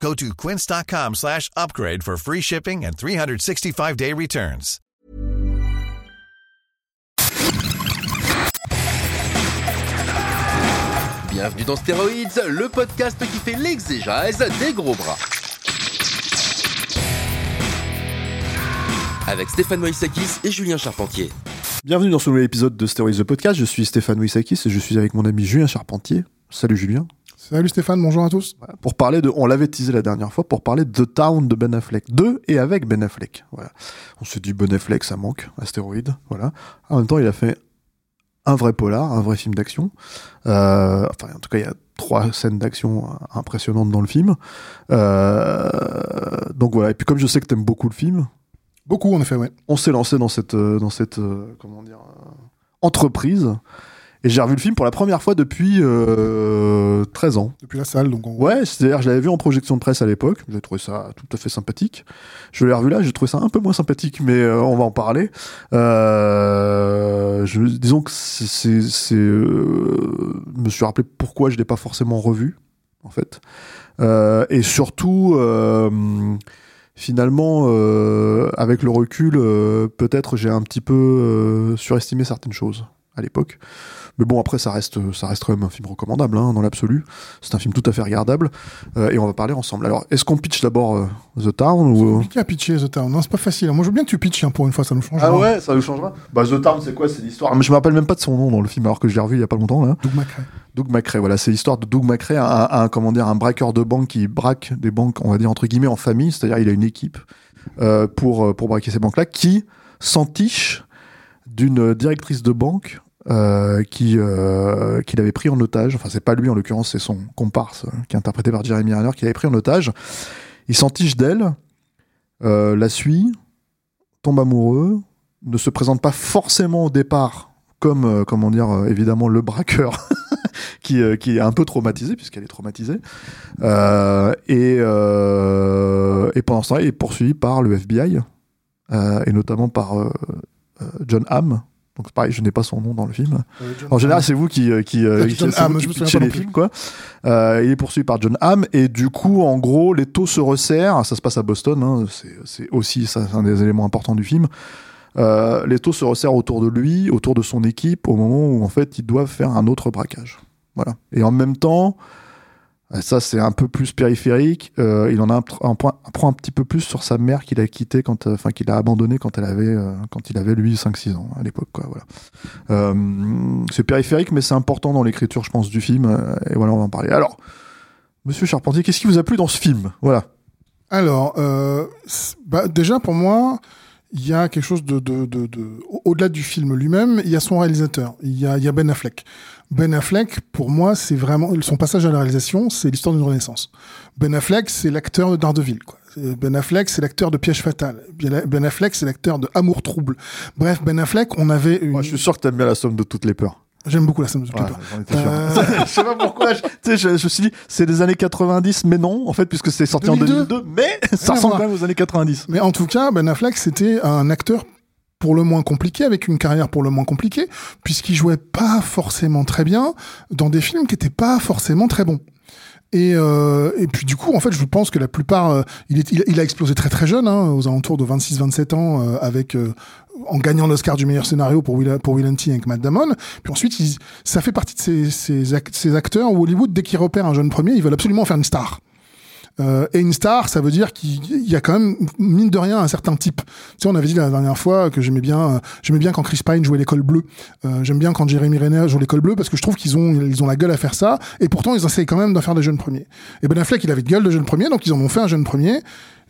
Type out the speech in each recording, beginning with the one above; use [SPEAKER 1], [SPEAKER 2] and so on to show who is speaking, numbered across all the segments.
[SPEAKER 1] Go to quince.com slash upgrade for free shipping and 365-day returns.
[SPEAKER 2] Bienvenue dans Stéroïdes, le podcast qui fait l'exégèse des gros bras. Avec Stéphane Moïsakis et Julien Charpentier.
[SPEAKER 3] Bienvenue dans ce nouvel épisode de Stories the Podcast. Je suis Stéphane Wissakis et je suis avec mon ami Julien Charpentier. Salut Julien.
[SPEAKER 4] Salut Stéphane, bonjour à tous.
[SPEAKER 3] Pour parler de, on l'avait teasé la dernière fois, pour parler de The Town de Ben Affleck. De et avec Ben Affleck. Voilà. On se dit Ben Affleck, ça manque, astéroïde. Voilà. En même temps, il a fait un vrai polar, un vrai film d'action. Euh, enfin, en tout cas, il y a trois scènes d'action impressionnantes dans le film. Euh, donc voilà. Et puis comme je sais que t'aimes beaucoup le film,
[SPEAKER 4] Beaucoup en effet, ouais.
[SPEAKER 3] on s'est lancé dans cette, euh, dans cette, comment dire, entreprise. Et j'ai revu le film pour la première fois depuis euh, 13 ans.
[SPEAKER 4] Depuis la salle, donc on...
[SPEAKER 3] Ouais, c'est-à-dire je l'avais vu en projection de presse à l'époque, j'ai trouvé ça tout à fait sympathique. Je l'ai revu là, j'ai trouvé ça un peu moins sympathique, mais euh, on va en parler. Euh, je, disons que c'est, euh, je me suis rappelé pourquoi je l'ai pas forcément revu, en fait. Et surtout, finalement, euh, avec le recul, euh, peut-être j'ai un petit peu euh, surestimé certaines choses à l'époque. Mais bon, après, ça reste, ça reste quand même un film recommandable, hein, dans l'absolu. C'est un film tout à fait regardable. Euh, et on va parler ensemble. Alors, est-ce qu'on pitch d'abord euh, The Town
[SPEAKER 4] C'est
[SPEAKER 3] ou...
[SPEAKER 4] compliqué à pitcher The Town. Non, c'est pas facile. Moi, je veux bien que tu pitches hein, pour une fois, ça nous change.
[SPEAKER 3] Ah ouais, ça nous changera Bah, The Town, c'est quoi? C'est l'histoire... Mais je me rappelle même pas de son nom dans le film, alors que je l'ai revu il y a pas longtemps, là.
[SPEAKER 4] Doug McRae.
[SPEAKER 3] Doug McRae, voilà, c'est l'histoire de Doug McRae, un, un, comment dire, un braqueur de banque qui braque des banques, on va dire, entre guillemets, en famille. C'est-à-dire, il a une équipe euh, pour, euh, pour braquer ces banques-là, qui s'entiche d'une directrice de banque euh, qui euh, qu'il avait pris en otage. Enfin, c'est pas lui en l'occurrence, c'est son comparse euh, qui est interprété par Jeremy Renner qui l'avait pris en otage. Il s'entiche d'elle, euh, la suit, tombe amoureux, ne se présente pas forcément au départ comme euh, comment dire évidemment le braqueur qui qui est un peu traumatisé puisqu'elle est traumatisée et et pendant ce temps il est poursuivi par le FBI et notamment par John Hamm donc pareil, je n'ai pas son nom dans le film. En général, c'est vous qui euh, qui, euh, qui-
[SPEAKER 4] Hamm, je
[SPEAKER 3] les films, quoi. Euh, il est poursuivi par John Hamm et du coup, en gros, les taux se resserrent. Ça se passe à Boston. Hein, c'est aussi ça, un des éléments importants du film. Euh, les taux se resserrent autour de lui, autour de son équipe, au moment où en fait ils doivent faire un autre braquage. Voilà. Et en même temps, euh, ça c'est un peu plus périphérique. euh, il en a un, un point, apprend un petit peu plus sur sa mère qu'il a quitté quand, euh, enfin qu'il a abandonné quand elle avait, euh, quand il avait lui 5-6 ans à l'époque, quoi. Voilà. Euh, c'est périphérique, mais c'est important dans l'écriture, je pense, du film. euh, et voilà, on va en parler. Alors, Monsieur Charpentier, qu'est-ce qui vous a plu dans ce film? Voilà.
[SPEAKER 4] Alors, bah, déjà pour moi, il y a quelque chose de, de, de, de- au- au-delà du film lui-même, il y a son réalisateur, il y a, il y a Ben Affleck. Ben Affleck, pour moi, c'est vraiment son passage à la réalisation, c'est l'histoire d'une renaissance. Ben Affleck, c'est l'acteur de Daredevil. Quoi. C'est- Ben Affleck, c'est l'acteur de Piège fatal. Ben Affleck, c'est l'acteur de Amour trouble. Bref, Ben Affleck, on avait une...
[SPEAKER 3] Moi, je suis sûr que t'aimes bien la somme de toutes les peurs.
[SPEAKER 4] J'aime beaucoup la scène de
[SPEAKER 3] Ouais.
[SPEAKER 4] Euh,
[SPEAKER 3] je sais pas pourquoi. Je, tu sais, je, je me suis dit, c'est des années 90, mais non, en fait, puisque c'est sorti
[SPEAKER 4] 2002.
[SPEAKER 3] en 2002, mais ça
[SPEAKER 4] à
[SPEAKER 3] ressemble quand même aux années 90.
[SPEAKER 4] Mais en tout cas, Ben Affleck, c'était un acteur pour le moins compliqué, avec une carrière pour le moins compliquée, puisqu'il jouait pas forcément très bien dans des films qui étaient pas forcément très bons. Et, euh, et puis du coup, en fait, je pense que la plupart, euh, il, est, il, il a explosé très très jeune, hein, aux alentours de 26-27 ans, euh, avec euh, en gagnant l'Oscar du meilleur scénario pour Will, pour Will Hunting avec Matt Damon. Puis ensuite, il- ça fait partie de ces, ces, ac- ces acteurs où Hollywood, dès qu'ils repèrent un jeune premier, ils veulent absolument en faire une star. Euh, et une star, ça veut dire qu'il y a quand même mine de rien un certain type. Tu sais, on avait dit la dernière fois que j'aimais bien, euh, j'aimais bien quand Chris Pine jouait l'école bleue. Euh, J'aime bien quand Jeremy Renner joue l'école bleue parce que je trouve qu'ils ont, ils ont la gueule à faire ça. Et pourtant, ils essayent quand même d'en faire des jeunes premiers. Et Ben Affleck, il avait gueule de jeune premier, donc ils en ont fait un jeune premier.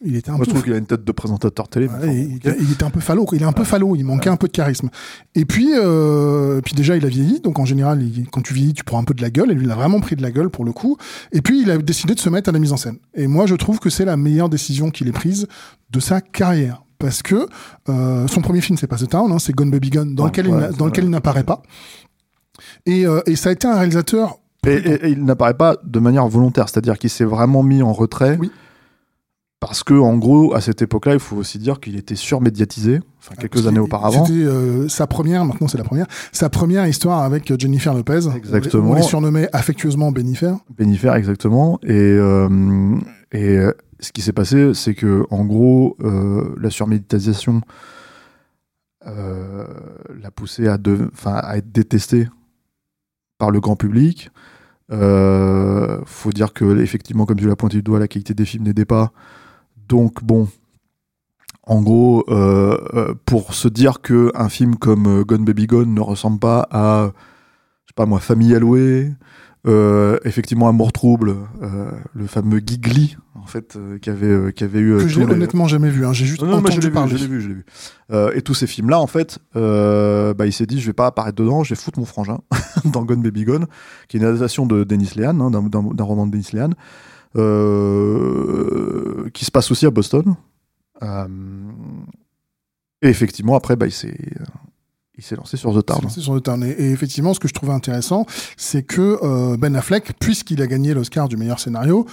[SPEAKER 4] Il était un
[SPEAKER 3] Moi, je
[SPEAKER 4] peu
[SPEAKER 3] trouve qu'il a une tête de présentateur télé.
[SPEAKER 4] Ouais, il, il était un peu falot, il est un peu falot, il manquait un peu de charisme. Et puis, euh, puis déjà, il a vieilli, donc en général, il- quand tu vieillis, tu prends un peu de la gueule, et lui, il a vraiment pris de la gueule pour le coup. Et puis, il a décidé de se mettre à la mise en scène. Et moi, je trouve que c'est la meilleure décision qu'il ait prise de sa carrière. parce que euh, son premier film c'est pas The Town, hein, c'est Gone Baby Gone, dans
[SPEAKER 3] Ouais,
[SPEAKER 4] lequel il
[SPEAKER 3] ouais,
[SPEAKER 4] n'a-
[SPEAKER 3] c'est
[SPEAKER 4] dans lequel
[SPEAKER 3] vrai.
[SPEAKER 4] il n'apparaît pas. Et, euh, et ça a été un réalisateur
[SPEAKER 3] Et, et- et il n'apparaît pas de manière volontaire, c'est-à-dire qu'il s'est vraiment mis en retrait.
[SPEAKER 4] Oui.
[SPEAKER 3] Parce que, en gros, à cette époque-là, il faut aussi dire qu'il était surmédiatisé, enfin, quelques
[SPEAKER 4] Parce
[SPEAKER 3] années auparavant.
[SPEAKER 4] C'était euh, sa première, maintenant c'est la première, sa première histoire avec euh, Jennifer Lopez.
[SPEAKER 3] Exactement.
[SPEAKER 4] On les surnommait affectueusement Benifer.
[SPEAKER 3] Bénifère, exactement. Et, euh, et euh, ce qui s'est passé, c'est que, en gros, euh, la surmédiatisation l'a poussé à, de, enfin, à être détesté par le grand public. Faut dire que, effectivement, comme tu l'as pointé du doigt, la qualité des films n'aidait pas. Donc, bon. En gros, euh, euh, pour se dire que un film comme euh, Gone Baby Gone ne ressemble pas à, je sais pas moi, Famille Allouée, euh, effectivement, Amour Trouble, euh, le fameux Gigli, en fait, qui avait, qui avait eu.
[SPEAKER 4] que j'ai
[SPEAKER 3] les-
[SPEAKER 4] honnêtement jamais vu. hein. J'ai juste
[SPEAKER 3] Non, non, je
[SPEAKER 4] entendu
[SPEAKER 3] l'ai vu,
[SPEAKER 4] parler.
[SPEAKER 3] je l'ai vu, je l'ai vu. Et tous ces films-là, en fait, bah, il s'est dit, je vais pas apparaître dedans, je vais foutre mon frangin dans Gone Baby Gone, qui est une adaptation de Dennis Lehan, hein, d'un roman de Dennis Lehan, euh, qui se passe aussi à Boston. Euh, et effectivement, après, bah, il s'est, lancé sur The
[SPEAKER 4] lancé sur le Town. Et, effectivement, ce que je trouvais intéressant, c'est que euh, Ben Affleck, puisqu'il a gagné l'Oscar du meilleur scénario,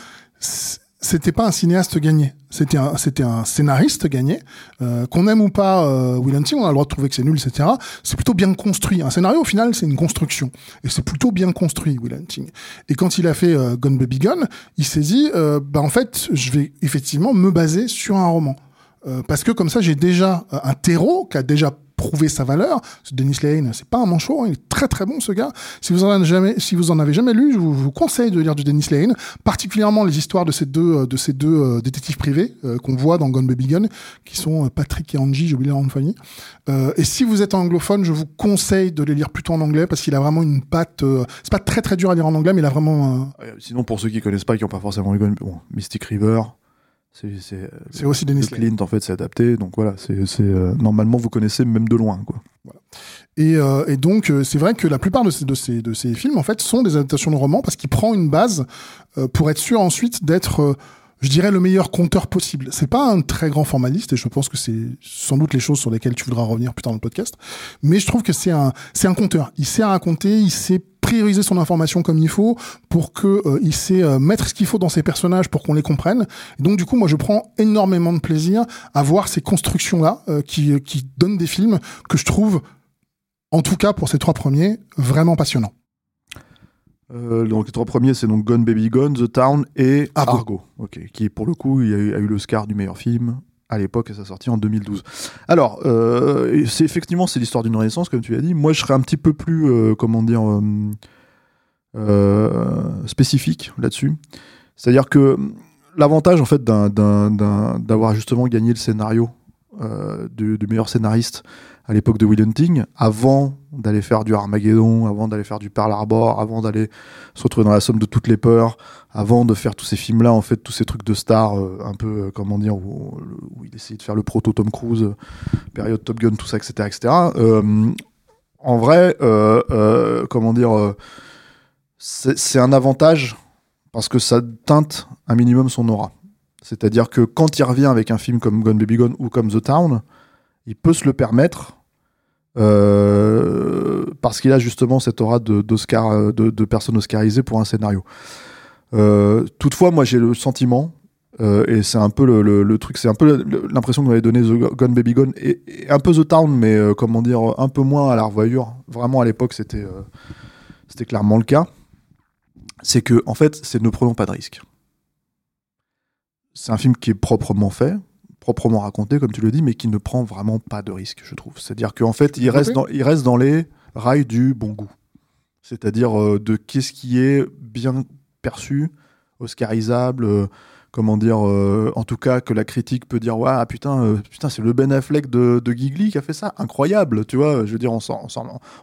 [SPEAKER 4] c'était pas un cinéaste gagné, c'était un, c'était un scénariste gagné. Euh, qu'on aime ou pas euh, Will Hunting, on a le droit de trouver que c'est nul, etc. C'est plutôt bien construit. Un scénario, au final, c'est une construction. Et c'est plutôt bien construit, Will Hunting. Et quand il a fait euh, Gone Baby Gone, il s'est dit, euh, bah, en fait, je vais effectivement me baser sur un roman. Euh, parce que comme ça, j'ai déjà euh, un terreau qui a déjà prouvé sa valeur. Dennis Lane, c'est pas un manchot, hein, il est très très bon ce gars. Si vous en avez jamais, si vous en avez jamais lu, je vous, conseille de lire du Dennis Lane, particulièrement les histoires de ces deux euh, de ces deux euh, détectives privés euh, qu'on voit dans Gone Baby Gone, qui sont Patrick et Angie, j'ai oublié leur nom de et si vous êtes anglophone, je vous conseille de les lire plutôt en anglais parce qu'il a vraiment une patte. c'est pas très très dur à lire en anglais, mais il a vraiment. Euh,
[SPEAKER 3] Sinon, pour ceux qui connaissent pas, qui n'ont pas forcément eu Gone, Mystic River, c'est, c'est,
[SPEAKER 4] aussi
[SPEAKER 3] le
[SPEAKER 4] Dennis Lane.
[SPEAKER 3] Clint, en fait, c'est adapté. Donc voilà, c'est, c'est, euh, normalement, vous connaissez même de loin, quoi.
[SPEAKER 4] Et, euh, et donc, euh, c'est vrai que la plupart de ces, de, ces, de ces films, en fait, sont des adaptations de romans parce qu'il prend une base euh, pour être sûr ensuite d'être, euh, je dirais, le meilleur conteur possible. C'est pas un très grand formaliste et je pense que c'est sans doute les choses sur lesquelles tu voudras revenir plus tard dans le podcast. Mais je trouve que c'est un, c'est un conteur. Il sait raconter, il sait prioriser son information comme il faut pour que euh, il sait euh, mettre ce qu'il faut dans ses personnages pour qu'on les comprenne. Donc du coup, moi je prends énormément de plaisir à voir ces constructions là qui qui donnent des films que je trouve en tout cas pour ces trois premiers, vraiment passionnants.
[SPEAKER 3] Euh, donc les trois premiers, c'est donc Gone Baby Gone, The Town et
[SPEAKER 4] Argo.
[SPEAKER 3] Argo. ok, qui pour le coup, il a eu, a eu l'Oscar du meilleur film à l'époque et ça sorti en 2012. Alors, euh, c'est effectivement c'est l'histoire d'une renaissance, comme tu as dit. Moi, je serais un petit peu plus, euh, comment dire, spécifique là-dessus. C'est-à-dire que l'avantage en fait d'avoir justement gagné le scénario du, du meilleur scénariste à l'époque de Will Hunting, avant d'aller faire du Armageddon, avant d'aller faire du Pearl Harbor, avant d'aller se retrouver dans la somme de toutes les peurs, avant de faire tous ces films-là, en fait, tous ces trucs de stars, euh, un peu, euh, comment dire, où, il essayait de faire le proto Tom Cruise, euh, période Top Gun, tout ça, etc., etc. Euh, en vrai, comment dire, c'est un avantage parce que ça teinte un minimum son aura. C'est-à-dire que quand il revient avec un film comme Gone Baby Gone ou comme The Town, il peut se le permettre euh, parce qu'il a justement cette aura de, d'Oscar, euh, de, personne oscarisée pour un scénario. Euh, toutefois, moi j'ai le sentiment, et c'est un peu le, truc, c'est un peu l'impression que m'avait donné The Gone Baby Gone, et, un peu The Town, mais comment dire, un peu moins à la revoyure. Vraiment à l'époque, c'était, c'était clairement le cas. C'est que, en fait, c'est ne prenons pas de risques. C'est un film qui est proprement fait, proprement raconté, comme tu le dis, mais qui ne prend vraiment pas de risques, je trouve. C'est-à-dire qu'en fait, il reste, dans, il reste dans les rails du bon goût. C'est-à-dire euh, de qu'est-ce qui est bien perçu, oscarisable, euh, comment dire, euh, en tout cas que la critique peut dire, ouais, ah, putain, putain, c'est le Ben Affleck de, de Gigli qui a fait ça, incroyable, tu vois, je veux dire, on s'en-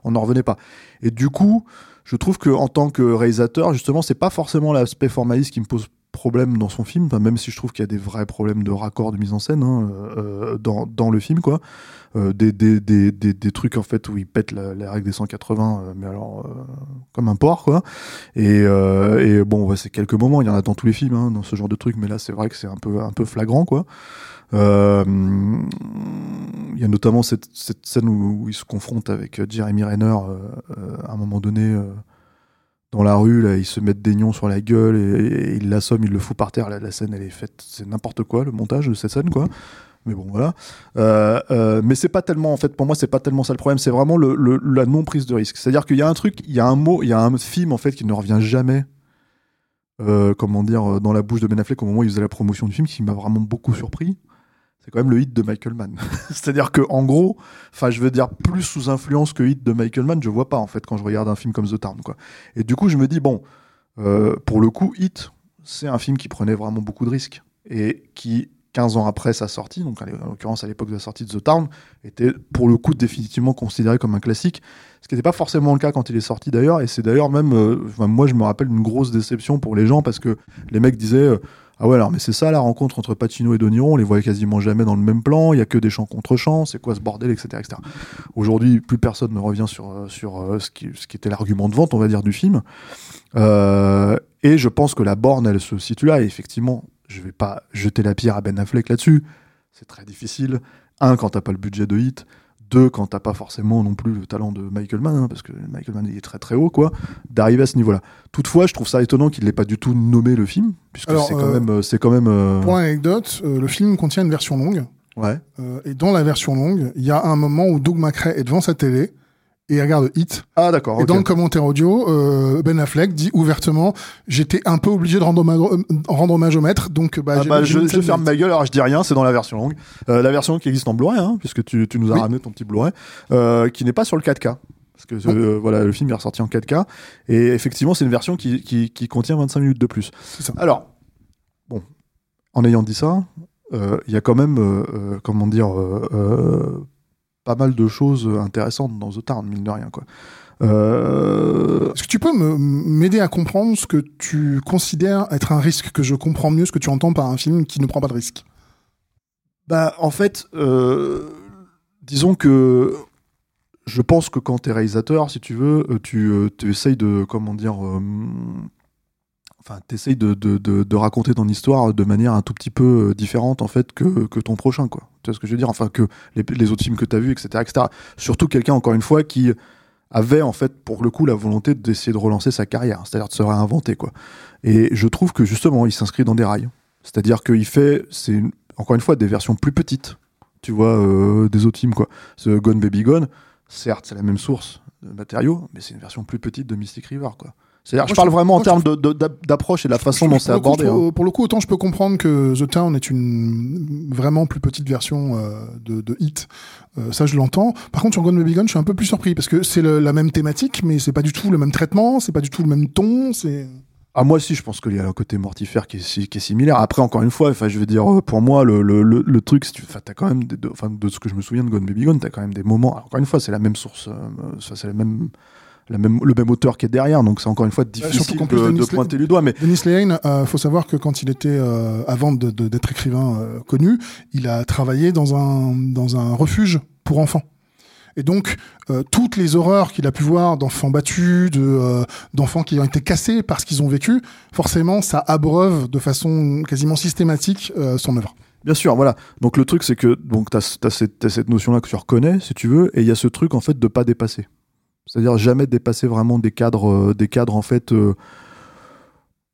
[SPEAKER 3] on n'en revenait pas. Et du coup, je trouve que en tant que réalisateur, justement, c'est pas forcément l'aspect formaliste qui me pose problèmes dans son film, même si je trouve qu'il y a des vrais problèmes de raccord de mise en scène hein, euh, dans, le film. Euh, des, trucs en fait où il pète la, la règle des 180, euh, mais alors euh, comme un porc. Et, bon, ouais, c'est quelques moments, il y en a dans tous les films, hein, dans ce genre de trucs, mais là c'est vrai que c'est un peu, flagrant, Il y a notamment cette, scène où, où il se confronte avec Jeremy Renner à un moment donné dans la rue, là, il se met des nions sur la gueule et, et il l'assomme, il le fout par terre. La, la scène, elle est faite, c'est n'importe quoi le montage de cette scène, quoi. Mais bon, voilà. Euh, euh, mais c'est pas tellement, en fait, pour moi, c'est pas tellement ça le problème. C'est vraiment le, le- la non prise de risque. C'est-à-dire qu'il y a un truc, il y a un mot, il y a un film en fait qui ne revient jamais. euh, comment dire, dans la bouche de Ben Affleck au moment où il faisait la promotion du film, qui m'a vraiment beaucoup surpris. C'est quand même le hit de Michael Mann. C'est-à-dire que en gros, enfin, je veux dire plus sous influence que hit de Michael Mann, je vois pas en fait quand je regarde un film comme The Town, quoi. Et du coup, je me dis bon, euh, pour le coup, Hit, c'est un film qui prenait vraiment beaucoup de risques et qui 15 ans après sa sortie, donc en l'occurrence à l'époque de la sortie de The Town, était pour le coup définitivement considéré comme un classique, ce qui n'était pas forcément le cas quand il est sorti d'ailleurs, et c'est d'ailleurs même, euh, moi je me rappelle une grosse déception pour les gens parce que les mecs disaient euh, ah ouais alors mais c'est ça la rencontre entre Pacino et Niro, on les voyait quasiment jamais dans le même plan, il y a que des chants contre chants, c'est quoi ce bordel, etc. etc. Aujourd'hui plus personne ne revient sur, euh, euh, ce, qui, était l'argument de vente on va dire du film, Euh, et je pense que la borne elle se situe là, et effectivement je vais pas jeter la pierre à Ben Affleck là-dessus. C'est très difficile. Un, quand t'as pas le budget de hit. Deux, quand t'as pas forcément non plus le talent de Michael Mann, hein, parce que Michael Mann il est très très haut, quoi, d'arriver à ce niveau-là. Toutefois, je trouve ça étonnant qu'il n'ait pas du tout nommé le film, puisque c'est quand
[SPEAKER 4] euh,
[SPEAKER 3] même, euh, c'est quand même, euh,
[SPEAKER 4] Pour l'anecdote, euh, le film contient une version longue.
[SPEAKER 3] ouais.
[SPEAKER 4] et dans la version longue, il y a un moment où Doug McRae est devant sa télé et il regarde Hit.
[SPEAKER 3] Ah d'accord.
[SPEAKER 4] Et dans le commentaire audio, euh, Ben Affleck dit ouvertement J'étais un peu obligé de rendre hommage, euh, rendre hommage au maître, donc bah,
[SPEAKER 3] Ah bah, je, ferme ma gueule, alors je dis rien, c'est dans la version longue. Euh, la version qui existe en Blu-ray, hein, puisque tu, tu nous as
[SPEAKER 4] Oui.
[SPEAKER 3] ramené ton petit Blu-ray, euh, qui n'est pas sur le 4K. Parce que euh, voilà, le film est ressorti en 4K. Et effectivement, c'est une version qui, qui, qui contient 25 minutes de plus.
[SPEAKER 4] Ça.
[SPEAKER 3] Alors, bon, en ayant dit ça, euh, il y a quand même, euh, comment dire, pas mal de choses intéressantes dans The Town, mine de rien, quoi. Euh,
[SPEAKER 4] Est-ce que tu peux m'aider à comprendre ce que tu considères être un risque, que je comprends mieux ce que tu entends par un film qui ne prend pas de risque?
[SPEAKER 3] Bah, en fait, euh, disons que je pense que quand t'es réalisateur, si tu veux, euh, tu, tu essayes de, comment dire, euh, enfin, t'essayes de, de, de, raconter ton histoire de manière un tout petit peu euh, différente, en fait, que, que ton prochain, quoi. Tu vois ce que je veux dire? Enfin, que les, autres films que t'as vus, etc., etc. Surtout quelqu'un, encore une fois, qui avait, en fait, pour le coup, la volonté d'essayer de relancer sa carrière, c'est-à-dire de se réinventer, quoi. Et je trouve que, justement, il s'inscrit dans des rails. C'est-à-dire qu'il fait, c'est encore une fois, des versions plus petites, tu vois, euh, des autres films, quoi. Ce Gone Baby Gone, certes, c'est la même source de matériaux, mais c'est une version plus petite de Mystic River, quoi. C'est-à-dire, je parle vraiment en termes d'approche et de la façon
[SPEAKER 4] Je-
[SPEAKER 3] dont c'est
[SPEAKER 4] coup,
[SPEAKER 3] abordé. hein.
[SPEAKER 4] peux- Pour le coup, autant je peux comprendre que The Town est une vraiment plus petite version euh, de, de Hit. Euh, ça, je l'entends. Par contre, sur Gone Baby Gone, je suis un peu plus surpris parce que c'est la même thématique, mais c'est pas du tout le même traitement, c'est pas du tout le même ton. C'est
[SPEAKER 3] Ah, moi aussi, je pense qu'il y a un côté mortifère qui est, qui est similaire. Après, encore une fois, enfin, je veux dire, euh, pour moi, le, le, le, le truc, enfin, t'as quand même, des- de, enfin, de ce que je me souviens de Gone Baby Gone, t'as quand même des moments. alors, encore une fois, c'est la même source, euh, ça, c'est la même, la même, le même auteur qui est derrière, donc c'est encore une fois difficile
[SPEAKER 4] qu'en plus,
[SPEAKER 3] de,
[SPEAKER 4] Denis
[SPEAKER 3] de pointer du doigt. Mais
[SPEAKER 4] Dennis Lehane, euh, faut savoir que quand il était euh, avant de- de- d'être écrivain euh, connu, il a travaillé dans un dans un refuge pour enfants. Et donc euh, toutes les horreurs qu'il a pu voir d'enfants battus, de euh, d'enfants qui ont été cassés parce qu'ils ont vécu, forcément ça abreuve de façon quasiment systématique euh, son œuvre.
[SPEAKER 3] Bien sûr, voilà. Donc le truc, c'est que donc t'as as cette, cette notion-là que tu reconnais, si tu veux, et il y a ce truc en fait de pas dépasser. C'est-à-dire jamais dépasser vraiment des cadres, euh, des cadres en fait, euh,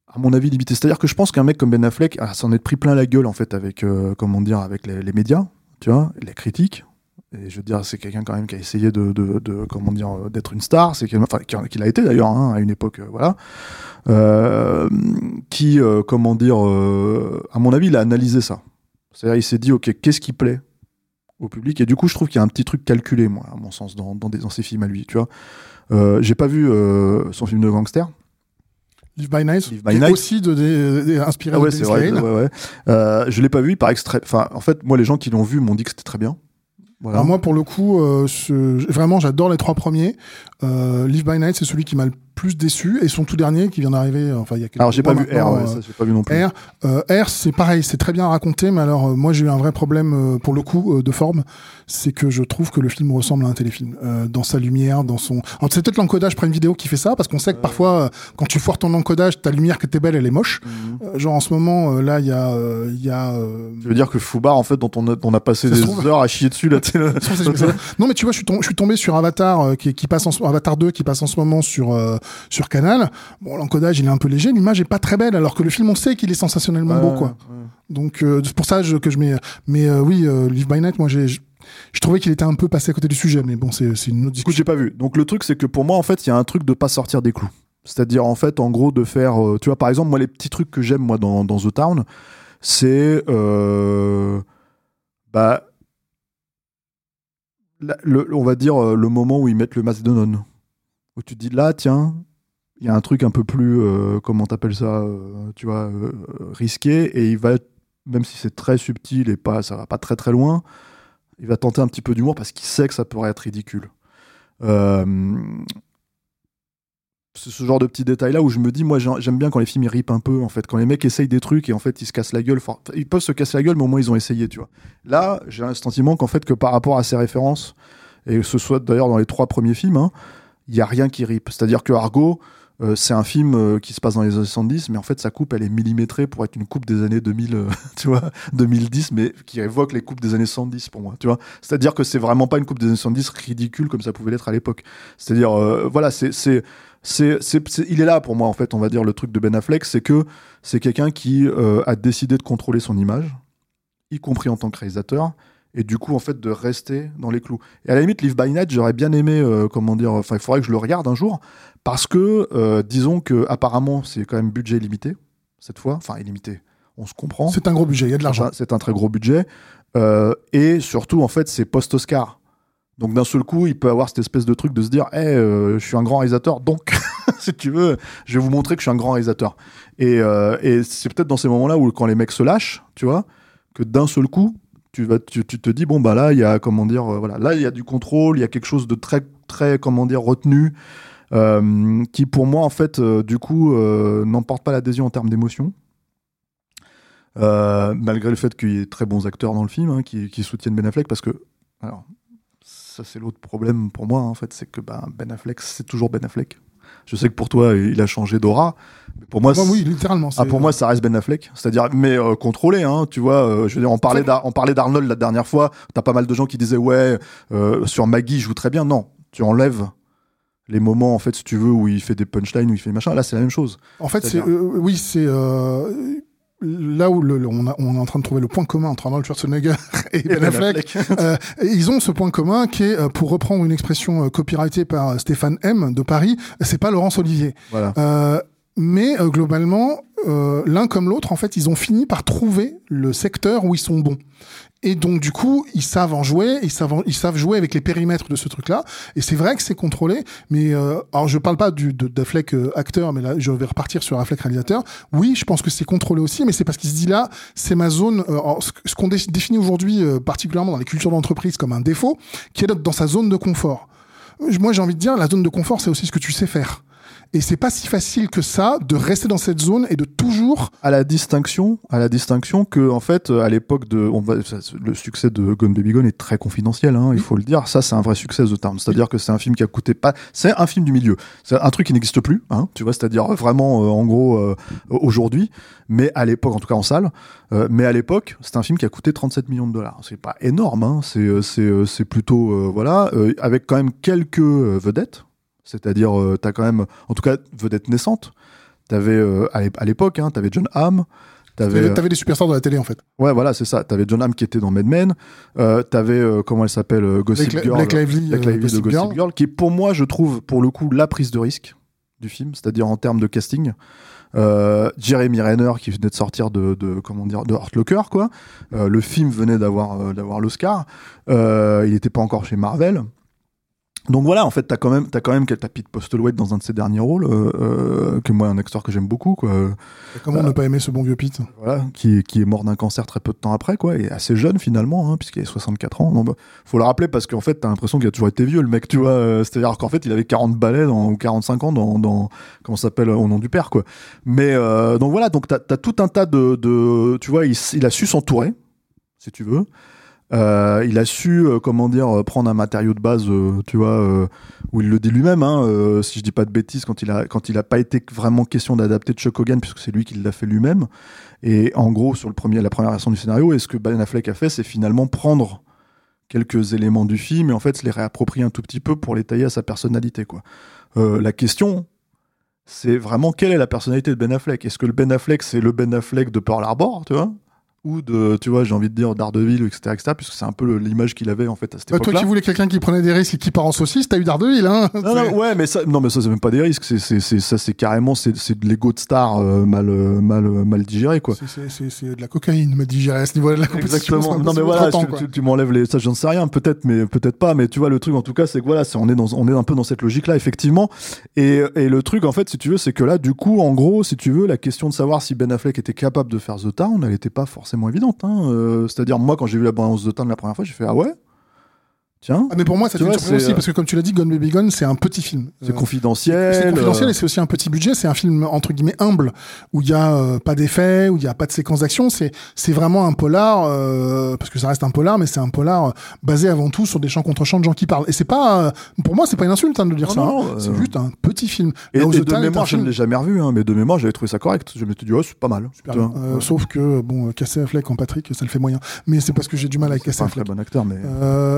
[SPEAKER 3] à mon avis limités. C'est-à-dire que je pense qu'un mec comme Ben Affleck ah, s'en est pris plein la gueule en fait avec, euh, comment dire, avec les, médias, tu vois, les critiques. Et je veux dire, c'est quelqu'un quand même qui a essayé de, comment dire, d'être une star. C'est enfin, qui, l'a été d'ailleurs hein, à une époque, voilà. Qui, comment dire, à mon avis, il a analysé ça. C'est-à-dire, il s'est dit, ok, qu'est-ce qui plaît au public Et du coup, je trouve qu'il y a un petit truc calculé, moi, à mon sens, dans, dans, des, dans ses films à lui, tu vois. Euh, J'ai pas vu euh, son film de gangster.
[SPEAKER 4] Live by Night,
[SPEAKER 3] Live by
[SPEAKER 4] qui est
[SPEAKER 3] Night.
[SPEAKER 4] aussi de, de- de- inspiré
[SPEAKER 3] Ah ouais,
[SPEAKER 4] de
[SPEAKER 3] vrai.
[SPEAKER 4] Lehane.
[SPEAKER 3] ouais, ouais. Euh, je l'ai pas vu, il paraît extrait. Enfin, en fait, moi, les gens qui l'ont vu m'ont dit que c'était très bien. Voilà.
[SPEAKER 4] Alors moi, pour le coup, euh, ce- vraiment, j'adore les trois premiers. Euh, Live by Night, c'est celui qui m'a le plus déçu. Et son tout dernier qui vient d'arriver, euh, enfin il y a quelques
[SPEAKER 3] Alors j'ai pas vu R, ouais, ça j'ai pas vu non plus.
[SPEAKER 4] R, euh, R, c'est pareil, c'est très bien raconté, mais alors euh, moi j'ai eu un vrai problème euh, pour le coup euh, de forme, c'est que je trouve que le film ressemble à un téléfilm euh, dans sa lumière, dans son. Alors c'est peut-être l'encodage Prime Vidéo qui fait ça, parce qu'on sait que parfois quand tu foires ton encodage, ta lumière qui était belle, elle est moche.
[SPEAKER 3] Mhm.
[SPEAKER 4] Genre en ce moment, là il y a, euh, il y a. euh,
[SPEAKER 3] Tu veux dire que Foubar, en fait, dont on a, on a passé des
[SPEAKER 4] trouve.
[SPEAKER 3] heures à chier dessus, là,
[SPEAKER 4] non mais tu vois, je suis, tom- je suis tombé sur Avatar qui, qui passe en, Avatar 2 qui passe en ce moment sur sur Canal. Bon, l'encodage il est un peu léger, l'image est pas très belle, alors que le film on sait qu'il est sensationnellement beau quoi. Donc euh, c'est pour ça que je mets. Mais euh, oui, euh, Live by Night, moi j'ai, je, trouvais qu'il était un peu passé à côté du sujet, mais bon c'est une autre discussion.
[SPEAKER 3] j'ai pas vu. Donc le truc, c'est que pour moi, en fait, il y a un truc de pas sortir des clous. C'est-à-dire, en fait, en gros, de faire. euh, tu vois, par exemple, moi, les petits trucs que j'aime, moi, dans, dans The Town, c'est. euh, bah. la- le, on va dire le moment où ils mettent le masque de nonne. Où tu te dis, là, tiens, il y a un truc un peu plus. euh, comment t'appelles ça euh, Tu vois, euh, risqué. Et il va. Même si c'est très subtil et pas, ça va pas très très loin, il va tenter un petit peu d'humour parce qu'il sait que ça pourrait être ridicule. C'est ce genre de petits détails là où je me dis moi j'ai- j'aime bien quand les films ils ripent un peu en fait quand les mecs essayent des trucs et en fait ils se cassent la gueule ils peuvent se casser la gueule mais au moins ils ont essayé tu vois là j'ai un sentiment qu'en fait que par rapport à ces références et ce soit d'ailleurs dans les trois premiers films hein, il y a rien qui ripe c'est à dire que Argo euh, c'est un film euh, qui se passe dans les années 70 mais en fait sa coupe elle est millimétrée pour être une coupe des années 2000 euh, tu vois 2010 mais qui évoque les coupes des années 70 pour moi tu vois. C'est à dire que c'est vraiment pas une coupe des années 70 ridicule comme ça pouvait l'être à l'époque. C'est à dire voilà c'est c'est c'est, il est là pour moi en fait, on va dire le truc de Ben Affleck, c'est que c'est quelqu'un qui a décidé de contrôler son image, y compris en tant que réalisateur, et du coup en fait de rester dans les clous. Et à la limite, Live by Night, j'aurais bien aimé, euh, comment dire, enfin il faudrait que je le regarde un jour, parce que euh, disons que apparemment c'est quand même budget limité cette fois, enfin illimité, on se comprend.
[SPEAKER 4] C'est un gros budget, il y a de l'argent.
[SPEAKER 3] C'est un très gros budget. Euh, et surtout, en fait, c'est post-Oscar. Donc d'un seul coup, il peut avoir cette espèce de truc de se dire Eh, euh, je suis un grand réalisateur, donc, si tu veux, je vais vous montrer que je suis un grand réalisateur. Et, euh, et c'est peut-être dans ces moments-là où, quand les mecs se lâchent, tu vois, que d'un seul coup, tu, te dis Bon, bah là, il y a, comment dire, euh, voilà, là, il y a du contrôle, il y a quelque chose de très, très, comment dire, retenu, euh, qui pour moi, en fait, euh, du coup, n'emporte pas l'adhésion en termes d'émotion. Malgré le fait qu'il y ait très bons acteurs dans le film hein, qui, soutiennent Ben Affleck, parce que, alors, ça c'est l'autre problème pour moi, en fait, c'est que ben, Ben Affleck, c'est toujours Ben Affleck. Je sais que pour toi, il a changé d'aura, pour moi,
[SPEAKER 4] Moi,
[SPEAKER 3] c'est-
[SPEAKER 4] oui, littéralement.
[SPEAKER 3] ah, pour moi, ça reste Ben Affleck. C'est-à-dire, mais euh, contrôlé, hein, tu vois. euh, je veux dire, on parlait, on d'Arnold la dernière fois. T'as pas mal de gens qui disaient, ouais, euh, sur Maggie, il joue très bien. Non, tu enlèves les moments, en fait, si tu veux, où il fait des punchlines, où il fait machin. Là, c'est la même chose.
[SPEAKER 4] En fait, c'est oui, c'est euh, là où le- le- on, a- on est en train de trouver le point commun entre Arnold Schwarzenegger et Ben Affleck. Euh, et ils ont ce point commun qui est, euh, pour reprendre une expression euh, copyrightée par Stéphane M de Paris, c'est pas Laurence Olivier.
[SPEAKER 3] voilà.
[SPEAKER 4] Euh, mais euh, globalement, euh, l'un comme l'autre, en fait, ils ont fini par trouver le secteur où ils sont bons. Et donc, du coup, ils savent en jouer, ils savent, en- ils savent jouer avec les périmètres de ce truc-là. Et c'est vrai que c'est contrôlé. Mais euh, alors, je parle pas du d'Affleck euh, acteur, mais là, je vais repartir sur Affleck réalisateur. Oui, je pense que c'est contrôlé aussi, mais c'est parce qu'il se dit là, c'est ma zone. euh, ce, qu'on dé- définit aujourd'hui, euh, particulièrement dans les cultures d'entreprise, comme un défaut, qui est dans sa zone de confort. Euh, Moi, j'ai envie de dire, la zone de confort, c'est aussi ce que tu sais faire. Et c'est pas si facile que ça de rester dans cette zone et de toujours.
[SPEAKER 3] à la distinction, à la distinction que en fait euh, à l'époque de, on va, le succès de Gone Baby Gone est très confidentiel, hein, il faut le dire. Ça, c'est un vrai succès The Town. C'est-à-dire que c'est un film qui a coûté pas, c'est un film du milieu. C'est un truc qui n'existe plus, hein, tu vois. C'est-à-dire vraiment, euh, en gros, euh, aujourd'hui, mais à l'époque, en tout cas en salle, euh, mais à l'époque, c'est un film qui a coûté 37 millions de dollars. C'est pas énorme, hein, c'est, euh, c'est, euh, c'est plutôt, euh, voilà, euh, avec quand même quelques euh, vedettes. C'est-à-dire, euh, t'as quand même, en tout cas, vedettes naissantes. T'avais euh, à l'ép- à l'époque, hein, t'avais John Hamm, t'avais
[SPEAKER 4] T'avais t'avais des superstars de la télé en fait.
[SPEAKER 3] Ouais, voilà, c'est ça. T'avais John Hamm qui était dans Mad Men. Euh, T'avais, euh, comment elle s'appelle euh, Gossip Girl.
[SPEAKER 4] Lively, euh,
[SPEAKER 3] de
[SPEAKER 4] Gossip
[SPEAKER 3] Gossip
[SPEAKER 4] Girl.
[SPEAKER 3] Girl. qui est pour moi, je trouve, pour le coup, la prise de risque du film, c'est-à-dire en termes de casting. Euh, Jeremy Renner qui venait de sortir de, de comment dire de Hurt Locker quoi. Euh, le film venait d'avoir euh, d'avoir l'Oscar. Euh, il n'était pas encore chez Marvel. Donc voilà, en fait, t'as quand même, t'as quand même t'as Pete Postlethwaite dans un de ses derniers rôles, euh, euh, que moi un acteur que j'aime beaucoup, quoi.
[SPEAKER 4] Et comment ne pas aimer ce bon vieux Pete?
[SPEAKER 3] Voilà, qui, qui est mort d'un cancer très peu de temps après, quoi, et assez jeune finalement, hein, puisqu'il a 64 ans. Non, bah, faut le rappeler parce qu'en fait, t'as l'impression qu'il a toujours été vieux, le mec, tu vois. euh, C'est-à-dire qu'en fait, il avait 40 balais dans, ou 45 ans dans, dans comment s'appelle, au nom du père, quoi. Mais euh, donc voilà, donc t'as as tout un tas de, de tu vois, il a su s'entourer, si tu veux. Euh, il a su, euh, euh, prendre un matériau de base, tu vois, où il le dit lui-même, hein, si je dis pas de bêtises, quand il a, pas été vraiment question d'adapter Chuck Hogan, puisque c'est lui qui l'a fait lui-même. Et en gros, sur le premier, la première version du scénario, et ce que Ben Affleck a fait, c'est finalement prendre quelques éléments du film et en fait se les réapproprier un tout petit peu pour les tailler à sa personnalité, la question, c'est vraiment quelle est la personnalité de Ben Affleck? Est-ce que le Ben Affleck, c'est le Ben Affleck de Pearl Harbor, tu vois? Ou de, tu vois, j'ai envie de dire Daredevil, etc., etc., puisque c'est un peu l'image qu'il avait en fait à cette
[SPEAKER 4] Bah, Toi
[SPEAKER 3] époque-là.
[SPEAKER 4] qui voulais quelqu'un qui prenait des risques et qui part en saucisse, t'as eu Daredevil, hein
[SPEAKER 3] Non, non, ouais, mais ça, non, mais ça, c'est même pas des risques. C'est, c'est, c'est, ça, c'est carrément, c'est, c'est de l'ego de star euh, mal, euh, mal, euh, mal digéré, quoi.
[SPEAKER 4] C'est- c'est- C'est de la cocaïne, me digérer à ce niveau-là de la compétition.
[SPEAKER 3] Exactement. Non, mais voilà,
[SPEAKER 4] 30 ans,
[SPEAKER 3] tu,
[SPEAKER 4] quoi.
[SPEAKER 3] tu- tu m'enlèves les, ça, j'en sais rien. Peut-être, mais peut-être pas. Mais tu vois, le truc, en tout cas, c'est que voilà, c'est, on est dans, on est un peu dans cette logique-là, effectivement. Et, et le truc, en fait, si tu veux, c'est que là, du coup, en gros, si tu veux, la question de savoir si Ben Affleck était capable de faire The Town, elle était pas forcément évidente, hein. Euh, c'est-à-dire, moi, quand j'ai vu la bande de Town la première fois, j'ai fait, ah ouais? Tiens.
[SPEAKER 4] Ah, mais pour moi, ça fait une
[SPEAKER 3] vois,
[SPEAKER 4] surprise
[SPEAKER 3] c'est,
[SPEAKER 4] aussi, parce que comme tu l'as dit, Gone Baby Gone, c'est un petit film.
[SPEAKER 3] C'est
[SPEAKER 4] Euh,
[SPEAKER 3] confidentiel.
[SPEAKER 4] C'est confidentiel
[SPEAKER 3] euh,
[SPEAKER 4] et c'est aussi un petit budget. C'est un film entre guillemets humble où il y a euh, pas d'effets, où il y a pas de séquence d'action. C'est c'est vraiment un polar parce que ça reste un polar, mais c'est un polar basé avant tout sur des chants contre chants de gens qui parlent. Et c'est pas pour moi c'est pas une insulte hein, de dire
[SPEAKER 3] Non,
[SPEAKER 4] ça.
[SPEAKER 3] non,
[SPEAKER 4] hein. C'est juste un petit film.
[SPEAKER 3] Et, et de mémoire, je ne l'ai jamais revu, hein, mais de mémoire, j'avais trouvé ça correct. Je me suis dit, oh, c'est pas mal.
[SPEAKER 4] super
[SPEAKER 3] Tu vois.
[SPEAKER 4] bien.
[SPEAKER 3] Ouais.
[SPEAKER 4] Sauf que bon, casser Affleck en Patrick, ça le fait moyen. Mais c'est parce que j'ai du mal avec
[SPEAKER 3] C'est
[SPEAKER 4] casser
[SPEAKER 3] pas un très
[SPEAKER 4] Affleck.
[SPEAKER 3] bon acteur, mais.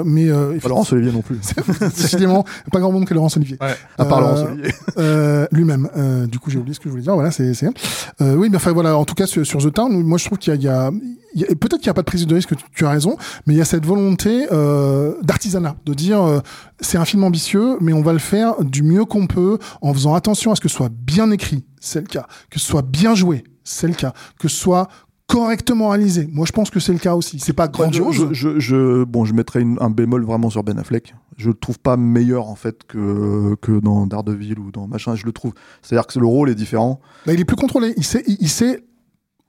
[SPEAKER 4] Mais
[SPEAKER 3] Pas Laurence Olivier non plus.
[SPEAKER 4] décidément, pas grand monde que Laurence Olivier.
[SPEAKER 3] À part
[SPEAKER 4] Euh,
[SPEAKER 3] Laurence Olivier.
[SPEAKER 4] Euh, lui-même. Euh, du coup, j'ai oublié ce que je voulais dire. Voilà, c'est. c'est- Euh, oui, mais enfin voilà. En tout cas, sur, sur The Town, moi, je trouve qu'il y a, il y a- il y a- peut-être qu'il n'y a pas de prise de risque. Tu, tu as raison, mais il y a cette volonté euh, d'artisanat, de dire euh, c'est un film ambitieux, mais on va le faire du mieux qu'on peut, en faisant attention à ce que ce soit bien écrit, c'est le cas, que ce soit bien joué, c'est le cas, que ce soit correctement réalisé. Moi, je pense que c'est le cas aussi. C'est pas grandiose.
[SPEAKER 3] Je, je, je- bon, je mettrais une- un bémol vraiment sur Ben Affleck. Je le trouve pas meilleur en fait que, que dans Daredevil ou dans machin. Je le trouve. C'est-à-dire que le rôle est différent.
[SPEAKER 4] Là, il est plus contrôlé. Il sait, il, il sait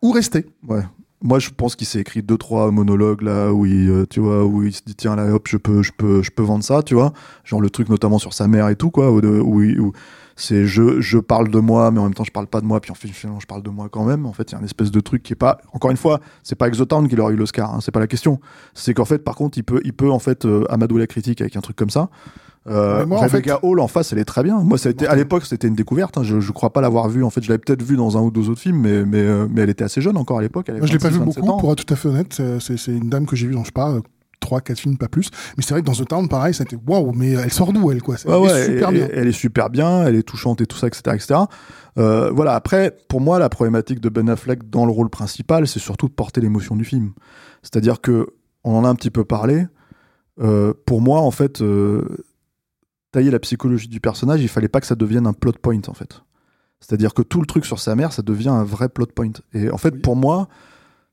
[SPEAKER 4] où rester.
[SPEAKER 3] Ouais. Moi, je pense qu'il s'est écrit deux trois monologues là où il, euh, tu vois, où il se dit tiens là hop, je peux, je peux, je peux vendre ça, tu vois. Genre le truc notamment sur sa mère et tout quoi, où, où, où c'est je, je parle de moi, mais en même temps je parle pas de moi, puis en fait finalement je parle de moi quand même. En fait, il y a une espèce de truc qui est pas, encore une fois, c'est pas Exotown qui leur a eu l'Oscar, hein, c'est pas la question. C'est qu'en fait, par contre, il peut, il peut en fait euh, amadouer la critique avec un truc comme ça. Euh,
[SPEAKER 4] moi, en
[SPEAKER 3] Rebecca Hall en face, elle est très bien. Moi, ça a été, à l'époque, c'était une découverte. hein. Je, je crois pas l'avoir vue. En fait, je l'avais peut-être vue dans un ou deux autres films, mais, mais, euh, mais elle était assez jeune encore à l'époque.
[SPEAKER 4] Moi, je l'ai pas
[SPEAKER 3] 26,
[SPEAKER 4] vu
[SPEAKER 3] 27
[SPEAKER 4] beaucoup,
[SPEAKER 3] ans.
[SPEAKER 4] pour être tout à fait honnête. C'est- une dame que j'ai vue dans, je sais pas, trois, quatre films, pas plus. Mais c'est vrai que dans The Town, pareil, ça a été waouh, mais elle sort d'où, elle, quoi?
[SPEAKER 3] Ouais,
[SPEAKER 4] elle est super bien.
[SPEAKER 3] Elle est super bien, elle est touchante et tout ça, etc. etc. Euh, voilà, après, pour moi, la problématique de Ben Affleck dans le rôle principal, c'est surtout de porter l'émotion du film. C'est-à-dire que, on en a un petit peu parlé, euh, pour moi, en fait, euh, tailler la psychologie du personnage, il fallait pas que ça devienne un plot point, en fait. C'est-à-dire que tout le truc sur sa mère, ça devient un vrai plot point. Et en fait,
[SPEAKER 4] Oui.
[SPEAKER 3] pour moi,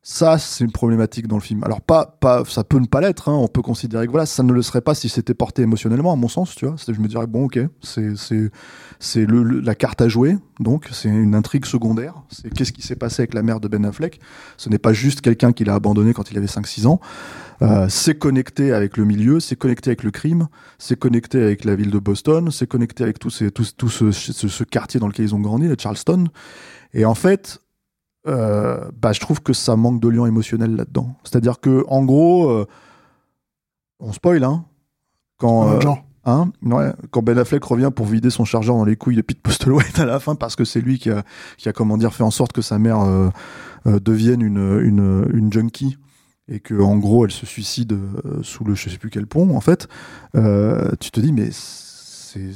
[SPEAKER 3] ça, c'est une problématique dans le film. Alors, pas, pas, ça peut ne pas l'être. hein. On peut considérer que voilà, ça ne le serait pas si c'était porté émotionnellement, à mon sens, tu vois. Je me dirais bon, ok, c'est c'est c'est le, le- la carte à jouer. Donc, c'est une intrigue secondaire. C'est qu'est-ce qui s'est passé avec la mère de Ben Affleck? Ce n'est pas juste quelqu'un qui l'a abandonné quand il avait 5-6 ans. Euh, c'est connecté avec le milieu, c'est connecté avec le crime, c'est connecté avec la ville de Boston, c'est connecté avec tout, ces, tout, tout ce, ce, ce quartier dans lequel ils ont grandi, le Charleston. Et en fait, euh, bah, je trouve que ça manque de lien émotionnel là-dedans. C'est-à-dire que, en gros, euh, on spoil, hein, quand, euh, hein, ouais, quand Ben Affleck revient pour vider son chargeur dans les couilles de Pete Postlethwaite à la fin, parce que c'est lui qui a, qui a, comment dire, fait en sorte que sa mère euh, devienne une, une, une junkie et que en gros elle se suicide sous le je sais plus quel pont en fait tu te dis mais c'est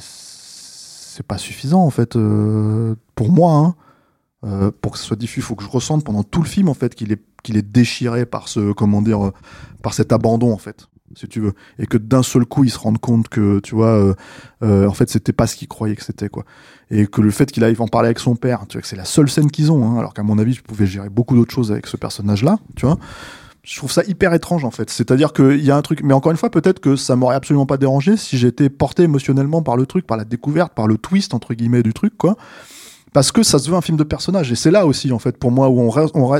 [SPEAKER 3] pas suffisant en fait pour moi hein. Euh, pour que ce soit diffus, il faut que je ressente pendant tout le film en fait qu'il est qu'il est déchiré par ce comment dire euh, par cet abandon en fait si tu veux et que d'un seul coup il se rende compte que tu vois euh, euh, en fait c'était pas ce qu'il croyait que c'était quoi et que le fait qu'il arrive à en parler avec son père tu vois que c'est la seule scène qu'ils ont hein, alors qu'à mon avis je pouvais gérer beaucoup d'autres choses avec ce personnage là tu vois je trouve ça hyper étrange en fait. C'est-à-dire qu'il y a un truc, mais encore une fois, peut-être que ça m'aurait absolument pas dérangé si j'étais porté émotionnellement par le truc, par la découverte, par le twist entre guillemets du truc, quoi. Parce que ça se veut un film de personnage et c'est là aussi en fait pour moi où on,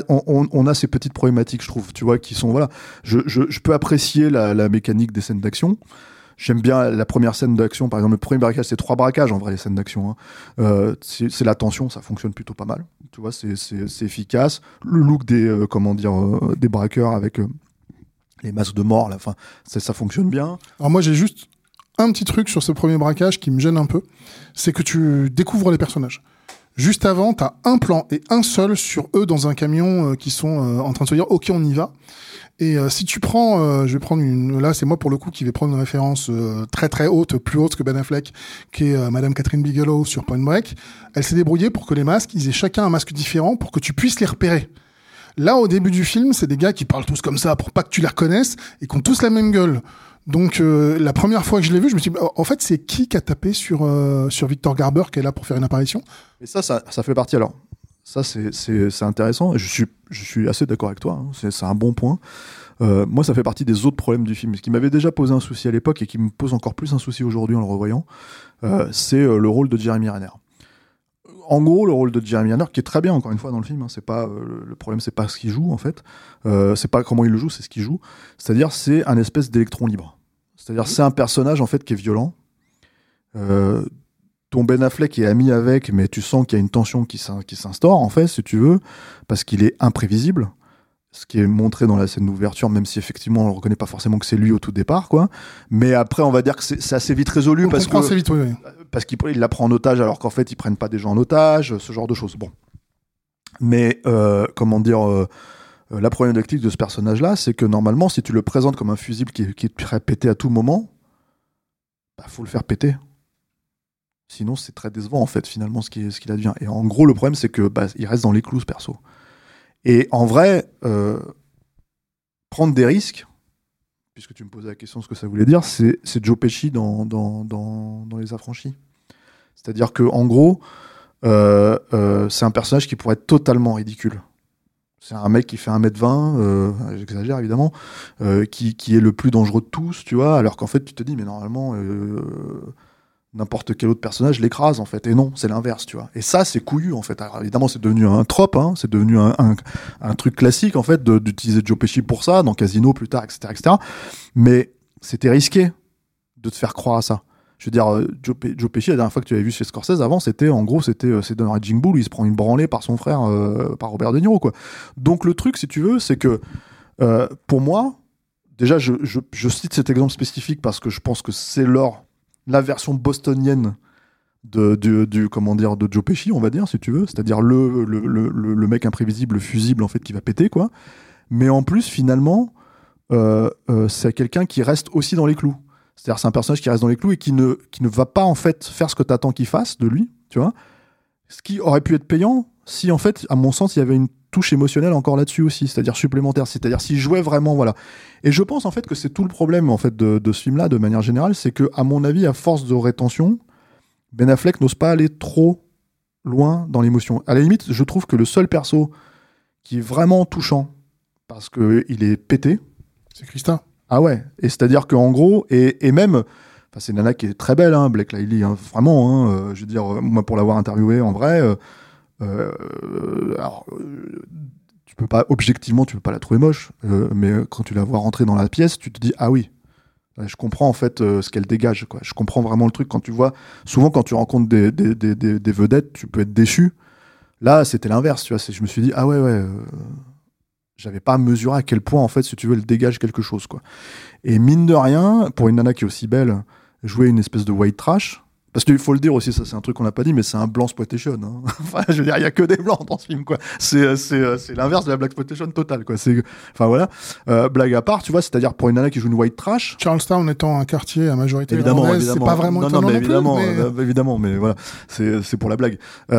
[SPEAKER 3] on, on, a ces petites problématiques, je trouve, tu vois, qui sont voilà. Je, je, peux apprécier la, mécanique des scènes d'action. J'aime bien la première scène d'action, par exemple le premier braquage, c'est trois braquages en vrai les scènes d'action. hein. Euh, c'est la tension, ça fonctionne plutôt pas mal. Tu vois, c'est efficace. Le look des euh, comment dire euh, des braqueurs avec les masques de mort, là, ça fonctionne bien.
[SPEAKER 4] Alors moi j'ai juste un petit truc sur ce premier braquage qui me gêne un peu, c'est que tu découvres les personnages. Juste avant, t'as un plan et un seul sur eux dans un camion euh, qui sont euh, en train de se dire ok on y va. Et euh, si tu prends, euh, je vais prendre une, là c'est moi pour le coup qui vais prendre une référence euh, très très haute, plus haute que Ben Affleck, qui est Madame Catherine Bigelow sur Point Break. Elle s'est débrouillée pour que les masques, ils aient chacun un masque différent pour que tu puisses les repérer. Là, au début du film, c'est des gars qui parlent tous comme ça pour pas que tu les reconnaisses et qui ont tous la même gueule. Donc, euh, la première fois que je l'ai vu, je me suis dit, en fait, c'est qui qui a tapé sur, euh, sur Victor Garber qui est là pour faire une apparition?
[SPEAKER 3] Et ça, ça, fait partie. Alors, ça, c'est- intéressant. Je suis, je suis assez d'accord avec toi. hein. C'est un bon point. Euh, moi, ça fait partie des autres problèmes du film. Ce qui m'avait déjà posé un souci à l'époque et qui me pose encore plus un souci aujourd'hui en le revoyant, c'est le rôle de Jeremy Renner. En gros, le rôle de Jeremy Renner, qui est très bien encore une fois dans le film, hein, c'est pas euh, le- problème, c'est pas ce qu'il joue en fait, euh, c'est pas comment il le joue, c'est ce qu'il joue. C'est-à-dire, c'est un espèce d'électron libre. C'est-à-dire, c'est un personnage en fait qui est violent, euh, dont Ben Affleck est ami avec, mais tu sens qu'il y a une tension qui s'instaure en fait, si tu veux, parce qu'il est imprévisible. Ce qui est montré dans la scène d'ouverture, même si effectivement on ne reconnaît pas forcément que c'est lui au tout départ, quoi. Mais après, on va dire que c'est assez vite résolu
[SPEAKER 4] On
[SPEAKER 3] parce que
[SPEAKER 4] assez vite, oui, oui.
[SPEAKER 3] parce qu'il il la prend en otage alors qu'en fait ils prennent pas des gens en otage, ce genre de choses. Bon. Mais euh, comment dire, euh, la problématique de ce personnage-là, c'est que normalement, si tu le présentes comme un fusible qui, est- qui prêt à péter à tout moment, bah, faut le faire péter. Sinon, c'est très décevant en fait finalement ce qui ce qu'il advient. Et en gros, le problème, c'est que bah, il reste dans les clous ce perso. Et en vrai, euh, prendre des risques, puisque tu me posais la question ce que ça voulait dire, c'est Joe Pesci dans, dans, dans, Les Affranchis. C'est-à-dire que en gros, euh, euh, c'est un personnage qui pourrait être totalement ridicule. C'est un mec qui fait 1m20, euh, j'exagère évidemment, qui, qui est le plus dangereux de tous, tu vois, alors qu'en fait tu te dis, mais normalement, n'importe quel autre personnage l'écrase en fait. Et non, c'est l'inverse, tu vois. Et ça, c'est couillu en fait. Alors évidemment, c'est devenu un trope, hein, c'est devenu un, un, truc classique en fait d'utiliser Joe Pesci pour ça, dans Casino plus tard, etc. etc. Mais c'était risqué de te faire croire à ça. Je veux dire, euh, Joe, Pe- Joe Pesci, la dernière fois que tu avais vu chez Scorsese, avant, c'était en gros, c'était euh, c'est dans Raging Bull, où il se prend une branlée par son frère, euh, par Robert De Niro, quoi. Donc le truc, si tu veux, c'est que pour moi, déjà, je, je, cite cet exemple spécifique parce que je pense que c'est leur la version bostonienne de, du, comment dire de Joe Pesci, on va dire, si tu veux, c'est-à-dire le, le, le, le- mec imprévisible, le fusible en fait qui va péter, quoi. Mais en plus, finalement, euh, euh, c'est quelqu'un qui reste aussi dans les clous. C'est-à-dire c'est un personnage qui reste dans les clous et qui ne, qui ne va pas en fait faire ce que tu attends qu'il fasse de lui, tu vois. Ce qui aurait pu être payant si en fait, à mon sens, il y avait une touche émotionnelle encore là-dessus aussi, c'est-à-dire supplémentaire, c'est-à-dire s'il jouait vraiment, voilà. Et je pense en fait que c'est tout le problème en fait de, de ce film-là, de manière générale, c'est que à mon avis, à force de rétention, Ben Affleck n'ose pas aller trop loin dans l'émotion. À la limite, je trouve que le seul perso qui est vraiment touchant parce que il est pété,
[SPEAKER 4] C'est Christa.
[SPEAKER 3] ah ouais, et c'est-à-dire qu'en gros, et, et même, c'est nana qui est très belle, hein, Blake Lively, hein, vraiment, hein, euh, je veux dire, euh, moi pour l'avoir interviewé en vrai, euh, alors, euh, tu peux pas, objectivement, tu peux pas la trouver moche, euh, mais euh, quand tu la vois rentrer dans la pièce, tu te dis, ah oui, je comprends en fait euh, ce qu'elle dégage, quoi. Je comprends vraiment le truc quand tu vois, souvent quand tu rencontres des, vedettes, tu peux être déçu. Là, c'était l'inverse, tu vois, je me suis dit, ah ouais, ouais, euh, j'avais pas mesuré à quel point, en fait, si tu veux, elle dégage quelque chose, quoi. Et mine de rien, pour une nana qui est aussi belle, jouer une espèce de white trash. Parce qu'il faut le dire aussi, ça c'est un truc qu'on n'a pas dit, mais c'est un blanc exploitation. Hein. enfin, je veux dire, il y a que des blancs dans ce film, quoi. C'est c'est c'est l'inverse de la black exploitation totale, quoi. C'est enfin voilà. Euh, blague à part, tu vois, c'est-à-dire pour une nana qui joue une white trash.
[SPEAKER 4] Charlestown étant un quartier à majorité
[SPEAKER 3] Évidemment,
[SPEAKER 4] c'est pas vraiment
[SPEAKER 3] non,
[SPEAKER 4] étonnant
[SPEAKER 3] non, mais
[SPEAKER 4] non plus,
[SPEAKER 3] évidemment,
[SPEAKER 4] mais-
[SPEAKER 3] euh, évidemment, mais voilà, c'est c'est pour la blague. Euh,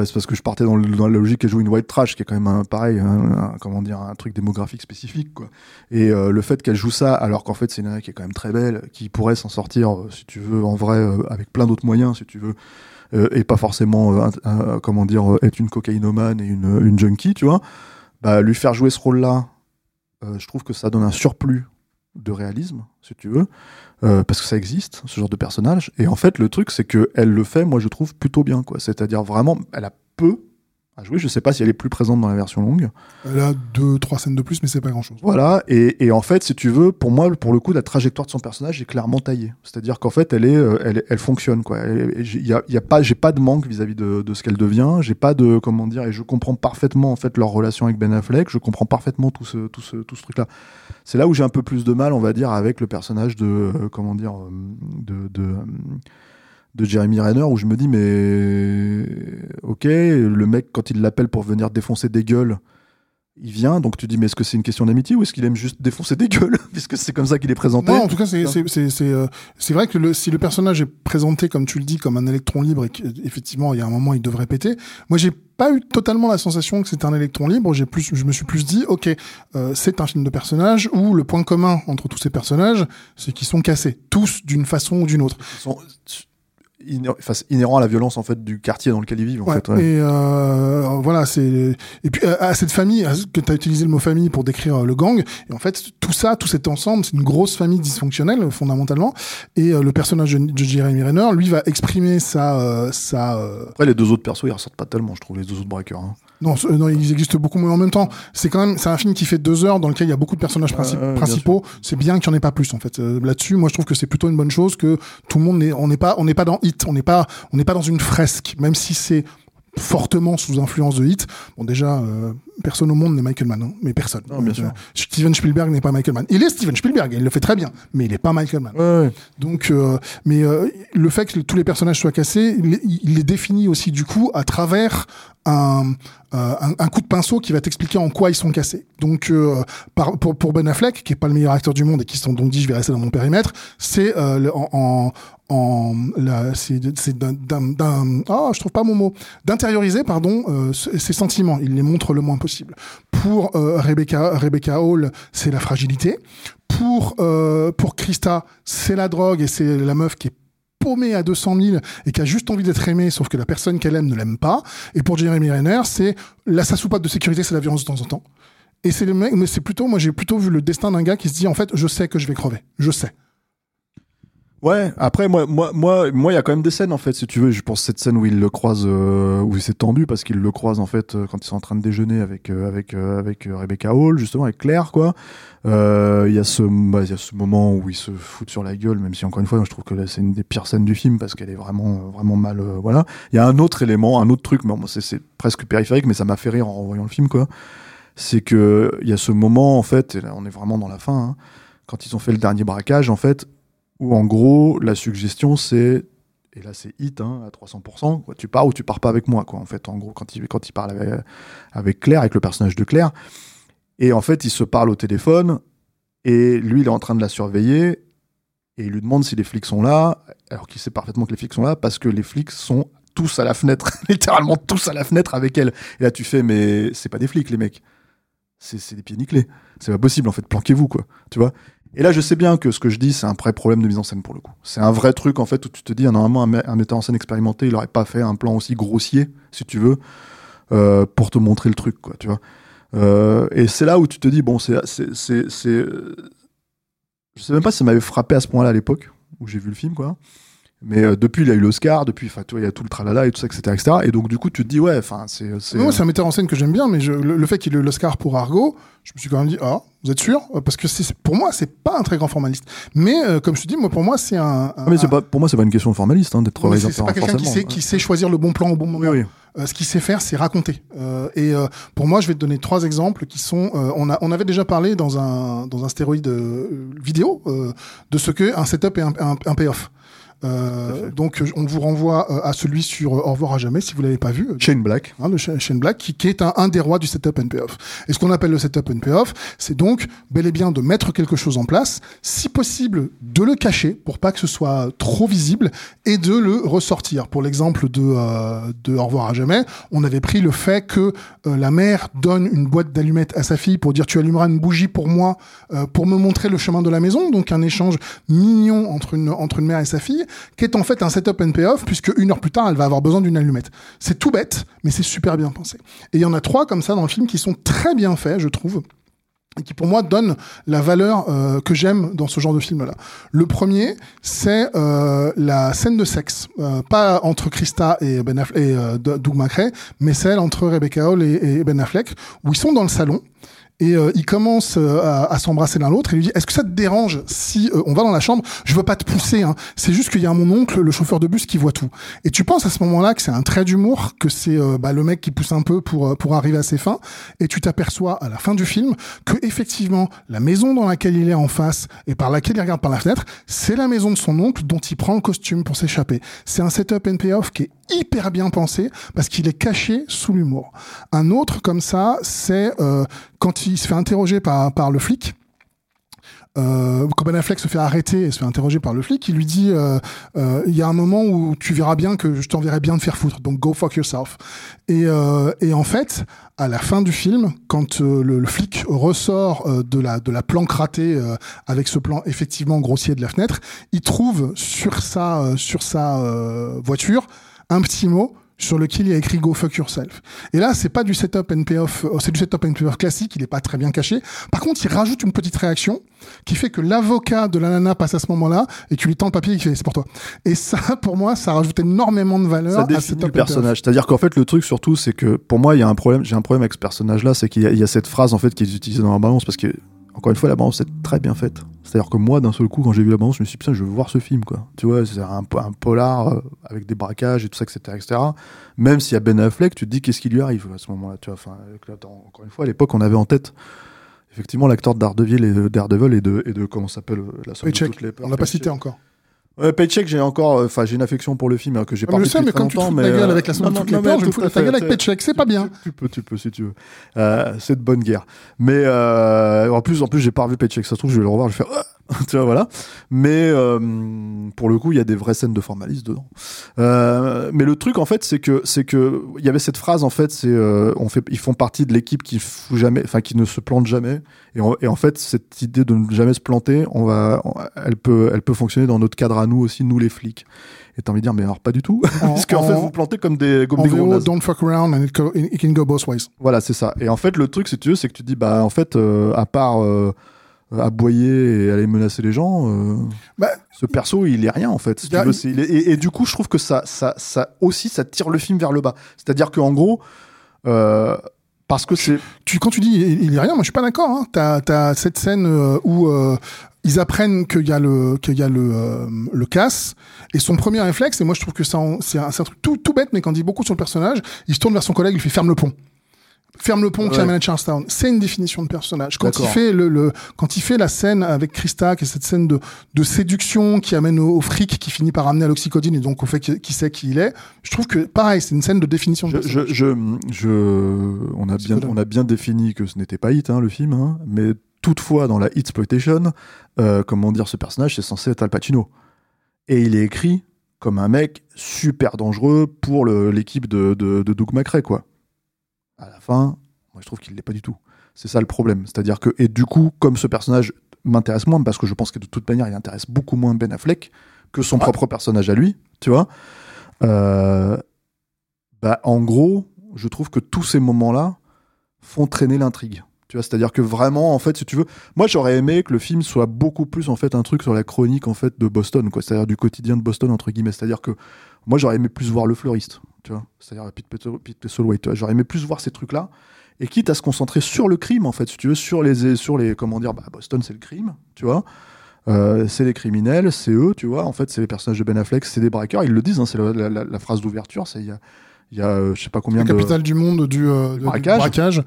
[SPEAKER 3] euh, c'est parce que je partais dans, le- dans la logique qu'elle joue une white trash, qui est quand même un, pareil, un, un- comment dire, un truc démographique spécifique, quoi. Et euh, le fait qu'elle joue ça, alors qu'en fait c'est une nana qui est quand même très belle, qui pourrait s'en sortir, euh, si tu veux, en vrai, euh, avec plein d'autres moyens, si tu veux, euh, et pas forcément, euh, un- comment dire, euh, être une cocaïnomane et une, une junkie, tu vois. Bah, lui faire jouer ce rôle-là euh, je trouve que ça donne un surplus de réalisme, si tu veux, euh, parce que ça existe, ce genre de personnage. Et en fait, le truc, c'est que elle le fait, moi, je trouve plutôt bien, quoi. C'est-à-dire vraiment, elle a peu à jouer. Je sais pas si elle est plus présente dans la version longue.
[SPEAKER 4] Elle a deux, trois scènes de plus, mais c'est pas grand chose.
[SPEAKER 3] Voilà. Et, et en fait, si tu veux, pour moi, pour le coup, la trajectoire de son personnage est clairement taillée. C'est-à-dire qu'en fait, elle est, euh, elle, elle fonctionne, quoi. Il y a, y a pas, j'ai pas de manque vis-à-vis de, de ce qu'elle devient. J'ai pas de, comment dire, et je comprends parfaitement en fait leur relation avec Ben Affleck. Je comprends parfaitement tout ce, tout ce, tout ce truc-là. C'est là où j'ai un peu plus de mal, on va dire, avec le personnage de, euh, comment dire, euh, de, de de Jeremy Renner où je me dis mais ok le mec quand il l'appelle pour venir défoncer des gueules il vient donc tu dis mais est-ce que c'est une question d'amitié ou est-ce qu'il aime juste défoncer des gueules? Puisque c'est comme ça qu'il est présenté
[SPEAKER 4] Non, en tout cas, c'est c'est c'est c'est euh, c'est vrai que le, si le personnage est présenté comme tu le dis comme un électron libre et qu'effectivement il y a un moment il devrait péter. Moi, j'ai pas eu totalement la sensation que c'était un électron libre. J'ai plus, je me suis plus dit, ok, euh, c'est un film de personnages où le point commun entre tous ces personnages, c'est qu'ils sont cassés, tous d'une façon ou d'une autre.
[SPEAKER 3] Ils sont enfin, inhérent à la violence en fait du quartier dans lequel ils vivent en
[SPEAKER 4] Ouais,
[SPEAKER 3] fait ouais.
[SPEAKER 4] Et euh, voilà, c'est et puis à, à cette famille que tu as utilisé le mot famille pour décrire euh, le gang. Et en fait, tout ça, tout cet ensemble, c'est une grosse famille dysfonctionnelle euh, fondamentalement. Et euh, le personnage de, de Jeremy Renner, lui, va exprimer sa euh, sa euh,
[SPEAKER 3] après les deux autres persos ils ressortent pas tellement je trouve les deux autres breakers hein.
[SPEAKER 4] non, ils existent beaucoup moins en même temps. C'est quand même, c'est un film qui fait deux heures dans lequel il y a beaucoup de personnages princi- principaux. C'est bien qu'il n'y en ait pas plus en fait. Euh, Là-dessus, moi, je trouve que c'est plutôt une bonne chose que tout le monde n'est, on n'est pas, on n'est pas dans Hit, on n'est pas, on n'est pas dans une fresque, même si c'est fortement sous influence de Hit. Bon, déjà, euh, personne au monde n'est Michael Mann, hein, mais personne.
[SPEAKER 3] Non, bien
[SPEAKER 4] Euh,
[SPEAKER 3] sûr.
[SPEAKER 4] Steven Spielberg n'est pas Michael Mann. Il est Steven Spielberg, il le fait très bien, mais il n'est pas Michael Mann.
[SPEAKER 3] ouais, ouais.
[SPEAKER 4] Donc, euh, mais le fait que tous les personnages soient cassés, il, il les définit aussi du coup à travers un, un, un coup de pinceau qui va t'expliquer en quoi ils sont cassés. Donc, par, pour, pour Ben Affleck, qui est pas le meilleur acteur du monde et qui sont donc dit je vais rester dans mon périmètre, c'est en, en c'est d'un, ah, je trouve pas mon mot, d'intérioriser pardon euh, ses sentiments. Il les montre le moins possible. Pour euh, Rebecca Rebecca Hall, c'est la fragilité. Pour euh, pour Krista, c'est la drogue et c'est la meuf qui est paumée à 200 000 et qui a juste envie d'être aimée, sauf que la personne qu'elle aime ne l'aime pas. Et pour Jeremy Renner, c'est la sa de sécurité, c'est la violence de temps en temps. Et c'est le mec, mais c'est plutôt, moi j'ai plutôt vu le destin d'un gars qui se dit en fait, je sais que je vais crever, je sais.
[SPEAKER 3] Ouais, après moi moi moi moi il y a quand même des scènes en fait si tu veux, je pense cette scène où il le croise euh, où c'est tendu parce qu'il le croise en fait euh, quand ils sont en train de déjeuner avec euh, avec avec Rebecca Hall justement avec Claire quoi. Il y a ce bah, il y a ce moment où il se fout sur la gueule même si encore une fois je trouve que c'est une des pires scènes du film parce qu'elle est vraiment vraiment mal voilà. Il y a un autre élément, un autre truc mais bon, c'est c'est presque périphérique mais ça m'a fait rire en revoyant le film quoi. C'est que il y a ce moment en fait et là on est vraiment dans la fin hein, quand ils ont fait le dernier braquage en fait où en gros la suggestion c'est et là c'est hit hein, à 300% quoi. tu pars ou tu pars pas avec moi quoi en fait. En gros quand il quand il parle avec, avec Claire avec le personnage de Claire et en fait il se parle au téléphone et lui il est en train de la surveiller et il lui demande si les flics sont là alors qu'il sait parfaitement que les flics sont là parce que les flics sont tous à la fenêtre littéralement tous à la fenêtre avec elle. Et là tu fais mais c'est pas des flics les mecs. C'est des pieds nickelés. C'est pas possible en fait. Planquez-vous quoi. Tu vois? Et là, je sais bien que ce que je dis, c'est un vrai problème de mise en scène pour le coup. C'est un vrai truc en fait où tu te dis, normalement, un, me- un metteur en scène expérimenté, il aurait pas fait un plan aussi grossier, si tu veux, euh, pour te montrer le truc, quoi, tu vois. Euh, et c'est là où tu te dis, bon, c'est, euh, je sais même pas si ça m'avait frappé à ce point-là à l'époque où j'ai vu le film, quoi. Mais euh, depuis, il a eu l'Oscar, depuis, enfin, tu vois, il y a tout le tralala et tout ça, etc., etc. Et donc, du coup, tu te dis, ouais, enfin, c'est, c'est.
[SPEAKER 4] C'est un metteur en scène que j'aime bien, mais je- le, le fait qu'il ait eu l'Oscar pour Argo, je me suis quand même dit, ah, vous êtes sûr? Parce que c'est, pour moi, c'est pas un très grand formaliste. Mais euh, comme je te dis, moi, pour moi, c'est un. un-
[SPEAKER 3] Ah, mais c'est pas, pour moi, c'est pas une question de formaliste, hein, d'être réalisateur.
[SPEAKER 4] c'est pas quelqu'un qui sait, qui sait choisir le bon plan au bon moment.
[SPEAKER 3] Oui, oui.
[SPEAKER 4] Euh, ce qu'il sait faire, c'est raconter. Euh, et euh, pour moi, je vais te donner trois exemples qui sont. euh, on, a, on avait déjà parlé dans un dans un stéroïde euh, vidéo euh, de ce que un setup et un, un, un payoff. Euh, donc, on vous renvoie euh, à celui sur euh, Au revoir à jamais si vous l'avez pas vu.
[SPEAKER 3] Shane Black.
[SPEAKER 4] hein, Sha- Shane Black, qui, qui est un, un des rois du setup and payoff. Et ce qu'on appelle le setup and payoff, c'est donc bel et bien de mettre quelque chose en place, si possible de le cacher pour pas que ce soit trop visible et de le ressortir. Pour l'exemple de, euh, de Au revoir à jamais, on avait pris le fait que euh, la mère donne une boîte d'allumettes à sa fille pour dire tu allumeras une bougie pour moi euh, pour me montrer le chemin de la maison, donc un échange mignon entre une, entre une mère et sa fille, qui est en fait un setup and payoff, puisque une heure plus tard, elle va avoir besoin d'une allumette. C'est tout bête, mais c'est super bien pensé. Et il y en a trois comme ça dans le film qui sont très bien faits, je trouve. et qui pour moi donne la valeur euh, que j'aime dans ce genre de film là. Le premier, c'est euh, la scène de sexe, euh, pas entre Krista et Ben Affleck, et Doug McRae, mais celle entre Rebecca Hall et, et Ben Affleck où ils sont dans le salon et euh, ils commencent euh, à, s'embrasser l'un l'autre et lui dit est-ce que ça te dérange si euh, on va dans la chambre? Je veux pas te pousser hein. c'est juste qu'il y a mon oncle le chauffeur de bus qui voit tout. Et tu penses à ce moment-là que c'est un trait d'humour que c'est euh, bah, le mec qui pousse un peu pour euh, pour arriver à ses fins. Et tu t'aperçois à la fin du film que effectivement la maison dans laquelle il est en face et par laquelle il regarde par la fenêtre c'est la maison de son oncle dont il prend le costume pour s'échapper. C'est un setup and payoff qui est hyper bien pensé parce qu'il est caché sous l'humour un autre comme ça c'est euh, quand il se fait interroger par, par le flic, euh, quand Ben Affleck se fait arrêter et se fait interroger par le flic, il lui dit euh, euh, il y a un moment où tu verras bien que je t'enverrai bien de faire foutre, donc go fuck yourself. Et, euh, et en fait, à la fin du film, quand euh, le, le, flic ressort euh, de la de la planque ratée euh, avec ce plan effectivement grossier de la fenêtre, il trouve sur sa euh, sur sa euh, voiture un petit mot sur lequel il y a écrit Go fuck yourself. Et là, c'est pas du setup and payoff, c'est du setup and payoff classique, il est pas très bien caché. Par contre, il rajoute une petite réaction qui fait que l'avocat de la nana passe à ce moment-là et tu lui tends le papier et il fait c'est pour toi. Et ça, pour moi, ça rajoute énormément de valeur
[SPEAKER 3] ça
[SPEAKER 4] à setup
[SPEAKER 3] le personnage. C'est-à-dire qu'en fait, le truc surtout, c'est que pour moi, il y a un problème. J'ai un problème avec ce personnage-là, c'est qu'il y, y a cette phrase en fait qui est utilisée dans la balance parce que encore une fois, la balance est très bien faite. C'est-à-dire que moi, d'un seul coup, quand j'ai vu la balance, je me suis dit putain, je veux voir ce film, quoi. Tu vois, c'est un, un polar euh, avec des braquages et tout ça, etc., etc. Même s'il y a Ben Affleck, tu te dis qu'est-ce qui lui arrive à ce moment-là. Tu vois, enfin, encore une fois, à l'époque, on avait en tête. Effectivement, l'acteur de Daredevil et de Daredevil et de, et de comment ça s'appelle euh, la somme de toutes les peurs,
[SPEAKER 4] on l'a pas cité encore.
[SPEAKER 3] Paycheck, j'ai encore, euh, enfin, j'ai une affection pour le film hein, que j'ai
[SPEAKER 4] Ah,
[SPEAKER 3] pas
[SPEAKER 4] mais
[SPEAKER 3] vu
[SPEAKER 4] je sais,
[SPEAKER 3] depuis
[SPEAKER 4] mais
[SPEAKER 3] très
[SPEAKER 4] quand tu te
[SPEAKER 3] longtemps,
[SPEAKER 4] fous de ta
[SPEAKER 3] mais,
[SPEAKER 4] gueule
[SPEAKER 3] euh,
[SPEAKER 4] avec la somme
[SPEAKER 3] non,
[SPEAKER 4] toutes les
[SPEAKER 3] non,
[SPEAKER 4] peurs,
[SPEAKER 3] mais
[SPEAKER 4] je me fous de ta gueule avec Paycheck, c'est pas bien.
[SPEAKER 3] Tu peux, tu peux si tu veux. Euh, c'est de bonne guerre. Mais euh, en plus, en plus, j'ai pas revu Paycheck. Ça se trouve, je vais le revoir. Je vais faire, Ah tu vois, voilà. Mais euh, pour le coup, il y a des vraies scènes de formalisme dedans. Euh, mais le truc, en fait, c'est que c'est que il y avait cette phrase, en fait, c'est euh, on fait, ils font partie de l'équipe qui fout jamais, enfin, qui ne se plante jamais. Et, en- et en fait, cette idée de ne jamais se planter, on va, on- elle peut, elle peut fonctionner dans notre cadre à nous aussi, nous les flics. Et t'as envie de dire, mais alors pas du tout,
[SPEAKER 4] En-
[SPEAKER 3] parce qu'en fait, vous plantez comme des, comme des gros nazes.
[SPEAKER 4] don't fuck around and it, go- it can go both ways.
[SPEAKER 3] Voilà, c'est ça. Et en fait, le truc, si tu veux, c'est que tu dis, bah, en fait, euh, à part euh, aboyer et aller menacer les gens, euh,
[SPEAKER 4] Bah,
[SPEAKER 3] ce perso, il est rien, en fait. si tu veux, est- et, et du coup, je trouve que ça, ça, ça aussi, ça tire le film vers le bas. C'est-à-dire qu'en gros, euh, parce que c'est.
[SPEAKER 4] tu, quand tu dis il, a rien, moi je suis pas d'accord. Hein. T'as as cette scène euh, où euh, ils apprennent qu'il y a le qu'il y a le euh, le casse et son premier réflexe et moi je trouve que ça c'est un, truc tout tout bête mais quand on dit beaucoup sur le personnage, il se tourne vers son collègue, il fait ferme le pont. Ferme le pont qui amène à Charlestown. C'est une définition de personnage. Quand il fait le, le quand il fait la scène avec Krista, qui est cette scène de, de séduction qui amène au, au fric, qui finit par amener à l'oxycodine et donc au fait qu'il qu'il sait qui il est, je trouve que pareil, c'est une scène de définition de
[SPEAKER 3] Je,
[SPEAKER 4] personnage.
[SPEAKER 3] je, je, je- on, a bien, on a bien défini que ce n'était pas Hit, hein, le film, hein, mais toutefois, dans la Hitsploitation, euh, comment dire, ce personnage, c'est censé être Al Pacino. Et il est écrit comme un mec super dangereux pour l'équipe de, de, de Doug McRae, quoi. À la fin, moi, je trouve qu'il l'est pas du tout. C'est ça le problème. C'est-à-dire que, et du coup, comme ce personnage m'intéresse moins, parce que je pense que de toute manière, il intéresse beaucoup moins Ben Affleck que son propre personnage à lui, tu vois. Euh, bah, en gros, je trouve que tous ces moments-là font traîner l'intrigue. Tu vois, c'est-à-dire que vraiment, en fait, si tu veux, moi j'aurais aimé que le film soit beaucoup plus en fait un truc sur la chronique en fait de Boston, quoi. C'est-à-dire du quotidien de Boston entre guillemets. C'est-à-dire que moi j'aurais aimé plus voir le fleuriste, tu vois. C'est-à-dire Pete Pete. J'aurais aimé plus voir ces trucs-là. Et quitte à se concentrer sur le crime, en fait, si tu veux, sur les, sur les, comment dire, bah, Boston, c'est le crime, tu vois. Euh, c'est les criminels, c'est eux, tu vois. En fait, c'est les personnages de Ben Affleck, c'est des braqueurs. Ils le disent, hein, c'est la, la- la- la phrase d'ouverture. Il y a, y a euh, je sais pas combien
[SPEAKER 4] la
[SPEAKER 3] de.
[SPEAKER 4] capitale du monde du, euh, de- du
[SPEAKER 3] braquage.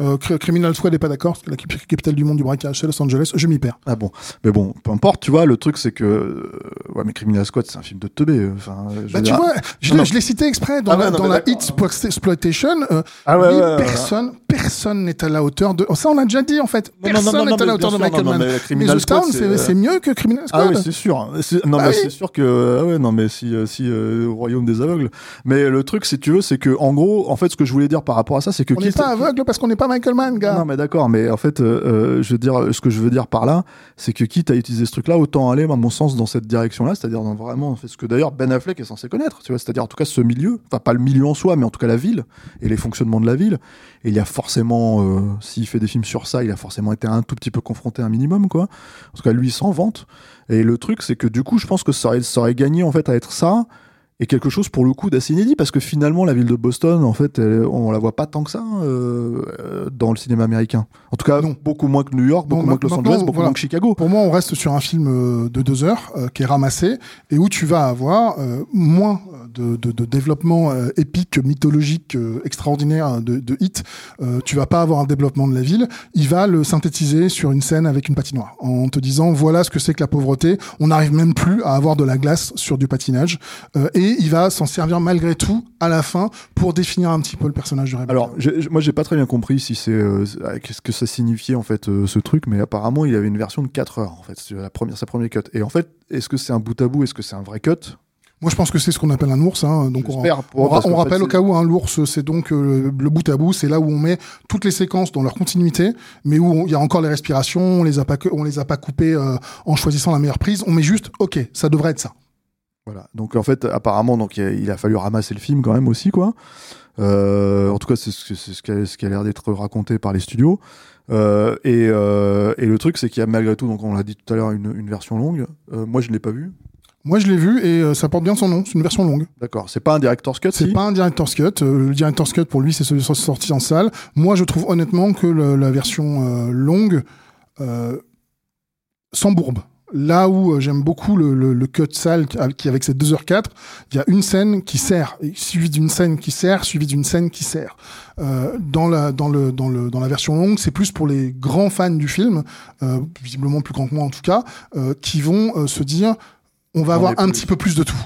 [SPEAKER 4] Euh, Cri- Criminal Squad n'est pas d'accord, parce que la cap- capitale du monde du braquage, c'est Los Angeles. Je m'y perds.
[SPEAKER 3] Ah bon, mais bon, peu importe, tu vois. Le truc, c'est que, euh, ouais, mais Criminal Squad, c'est un film de teubé. euh, Enfin, je
[SPEAKER 4] Bah, tu
[SPEAKER 3] dire-
[SPEAKER 4] vois, je l'ai- cité exprès dans
[SPEAKER 3] Ah
[SPEAKER 4] la,
[SPEAKER 3] non,
[SPEAKER 4] dans la Exploitation. euh,
[SPEAKER 3] Ah ouais, ouais,
[SPEAKER 4] personne, personne n'est à la hauteur de. ça, on l'a déjà dit en fait.
[SPEAKER 3] Non,
[SPEAKER 4] Personne n'est à la hauteur de Michael Mann.
[SPEAKER 3] mais
[SPEAKER 4] The Town,
[SPEAKER 3] Squad,
[SPEAKER 4] c'est mieux que Criminal
[SPEAKER 3] Ah
[SPEAKER 4] Squad.
[SPEAKER 3] oui, c'est sûr. C'est- Non, mais c'est sûr que, ah ouais, non, mais si, si au royaume des aveugles. Mais le truc, si tu veux, c'est que, en gros, en fait, ce que je voulais dire par rapport à ça, c'est que
[SPEAKER 4] on n'est pas aveugle parce qu'on n'est Michael Mann, gars.
[SPEAKER 3] Non, mais d'accord, mais en fait, euh, euh, je veux dire, ce que je veux dire par là, c'est que quitte à utiliser ce truc-là, autant aller, à mon sens, dans cette direction-là, c'est-à-dire dans vraiment, ce que d'ailleurs Ben Affleck est censé connaître, tu vois, c'est-à-dire en tout cas ce milieu, enfin pas le milieu en soi, mais en tout cas la ville et les fonctionnements de la ville. Et il y a forcément, euh, s'il fait des films sur ça, il a forcément été un tout petit peu confronté un minimum, quoi. En tout cas, lui, il s'en vante. Et le truc, c'est que du coup, je pense que ça aurait, ça aurait gagné en fait à être ça et quelque chose pour le coup d'assez inédit parce que finalement la ville de Boston en fait elle- on la voit pas tant que ça euh, euh, dans le cinéma américain en tout cas
[SPEAKER 4] Non.
[SPEAKER 3] beaucoup moins que New York beaucoup moins que Los Angeles beaucoup
[SPEAKER 4] voilà.
[SPEAKER 3] moins que Chicago
[SPEAKER 4] Pour moi, on reste sur un film euh, de deux heures euh, qui est ramassé et où tu vas avoir euh, moins de, de, de développement épique, mythologique, extraordinaire de, de hit. Tu vas pas avoir un développement de la ville. Il va le synthétiser sur une scène avec une patinoire en te disant voilà ce que c'est que la pauvreté. On n'arrive même plus à avoir de la glace sur du patinage Euh, il va s'en servir malgré tout à la fin pour définir un petit peu le personnage de Rebecca.
[SPEAKER 3] alors j'ai- moi j'ai pas très bien compris si c'est euh, qu'est-ce que ça signifiait en fait euh, ce truc mais apparemment il avait une version de 4 heures en fait c'est la première sa première cut et en fait est-ce que c'est un bout à bout est-ce que c'est un vrai cut?
[SPEAKER 4] Moi, je pense que c'est ce qu'on appelle un ours. Hein, donc on, rappelle
[SPEAKER 3] fait,
[SPEAKER 4] au cas où, hein, l'ours, c'est donc euh, le bout à bout, c'est là où on met toutes les séquences dans leur continuité, mais où il y a encore les respirations, on les a pas, on les a pas coupées euh, en choisissant la meilleure prise. On met juste, ok, ça devrait être ça.
[SPEAKER 3] Voilà. Donc en fait, apparemment, donc il a, fallu ramasser le film quand même aussi, quoi. Euh, en tout cas, c'est ce, ce qui a, l'air d'être raconté par les studios. Euh, et, euh, et le truc, c'est qu'il y a malgré tout, donc on l'a dit tout à l'heure, une, une version longue. Moi, je ne l'ai pas vu.
[SPEAKER 4] Moi, je l'ai vu et ça porte bien son nom. C'est une version longue.
[SPEAKER 3] D'accord. C'est pas un director's cut.
[SPEAKER 4] C'est
[SPEAKER 3] si
[SPEAKER 4] pas un director's cut. Le director's cut pour lui, c'est celui qui sorti en salle. Moi, je trouve honnêtement que le- la version longue s'embourbe. Là où euh, j'aime beaucoup le, le, le cut salle qui, avec ses 2h04, il y a une scène qui sert, et suivie d'une scène qui sert, suivie d'une scène qui sert. Euh, dans la dans le dans le dans la version longue, c'est plus pour les grands fans du film, euh, visiblement plus grands que moi en tout cas, euh, qui vont euh, se dire on va
[SPEAKER 3] On
[SPEAKER 4] avoir un
[SPEAKER 3] plus.
[SPEAKER 4] petit peu plus de tout.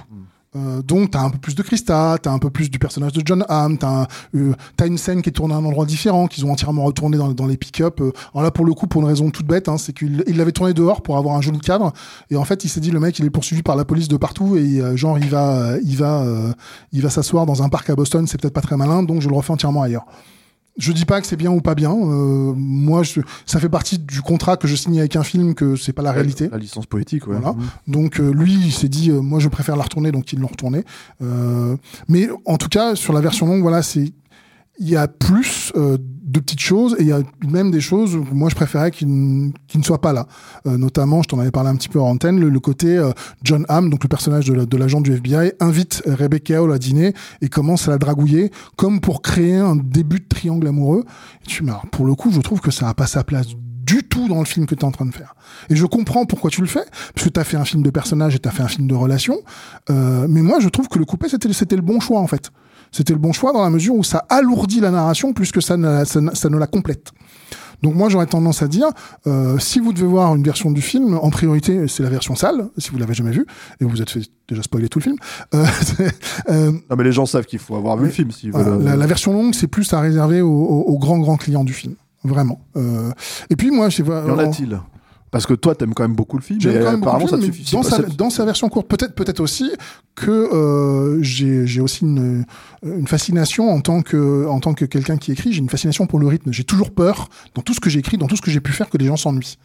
[SPEAKER 4] Euh, donc t'as un peu plus de Christa, t'as un peu plus du personnage de John Hamm, t'as un- euh, une scène qui est tournée à un endroit différent, qu'ils ont entièrement retourné dans, les pick-up. Euh, alors là pour le coup pour une raison toute bête, hein, c'est qu'il il l'avait tourné dehors pour avoir un joli cadre et en fait il s'est dit le mec il est poursuivi par la police de partout et euh, genre il va euh, il va euh, il va s'asseoir dans un parc à Boston, c'est peut-être pas très malin donc je le refais entièrement ailleurs. Je dis pas que c'est bien ou pas bien. euh, moi, je, ça fait partie du contrat que je signe avec un film que c'est pas la réalité.
[SPEAKER 3] La licence poétique, ouais.
[SPEAKER 4] Voilà.
[SPEAKER 3] Mhm.
[SPEAKER 4] Donc euh, lui, il s'est dit, euh, moi je préfère la retourner, donc ils l'ont retourné. Euh, mais en tout cas, sur la version longue, voilà, c'est il y a plus euh, de petites choses et il y a même des choses où moi je préférais qu'ils ne soient pas là. Euh, notamment, je t'en avais parlé un petit peu en antenne, le, le côté euh, John Hamm, donc le personnage de la- de l'agent du FBI, invite Rebecca Hall à dîner et commence à la dragouiller comme pour créer un début de triangle amoureux. Et tu, pour le coup, je trouve que ça a pas sa place du tout dans le film que tu es en train de faire. Et je comprends pourquoi tu le fais, parce que tu as fait un film de personnage et tu as fait un film de relation. Euh, mais moi, je trouve que le coupé, c'était le bon choix, en fait. C'était le bon choix dans la mesure où ça alourdit la narration plus que ça ne, la- ça, ne- ça ne la complète. Donc moi j'aurais tendance à dire, euh, si vous devez voir une version du film, en priorité c'est la version sale, si vous l'avez jamais vue, et vous vous êtes fait déjà spoiler tout le film. Euh, euh,
[SPEAKER 3] Non, mais les gens savent qu'il faut avoir vu le film s'ils
[SPEAKER 4] voilà,
[SPEAKER 3] euh,
[SPEAKER 4] la, la version longue c'est plus à réserver aux, aux- aux grands grands clients du film, vraiment. Euh, et puis moi je sais pas.
[SPEAKER 3] Y en a-t-il? Parce que toi, t'aimes quand même beaucoup le film.
[SPEAKER 4] Beaucoup
[SPEAKER 3] apparemment,
[SPEAKER 4] le
[SPEAKER 3] ça te
[SPEAKER 4] mais
[SPEAKER 3] suffit
[SPEAKER 4] dans, sa, dans version courte. Peut-être peut-être aussi que euh, j'ai aussi une, une fascination en tant que, en tant que quelqu'un qui écrit, j'ai une fascination pour le rythme. J'ai toujours peur, dans tout ce que j'écris, dans tout ce que j'ai pu faire, que les gens s'ennuient.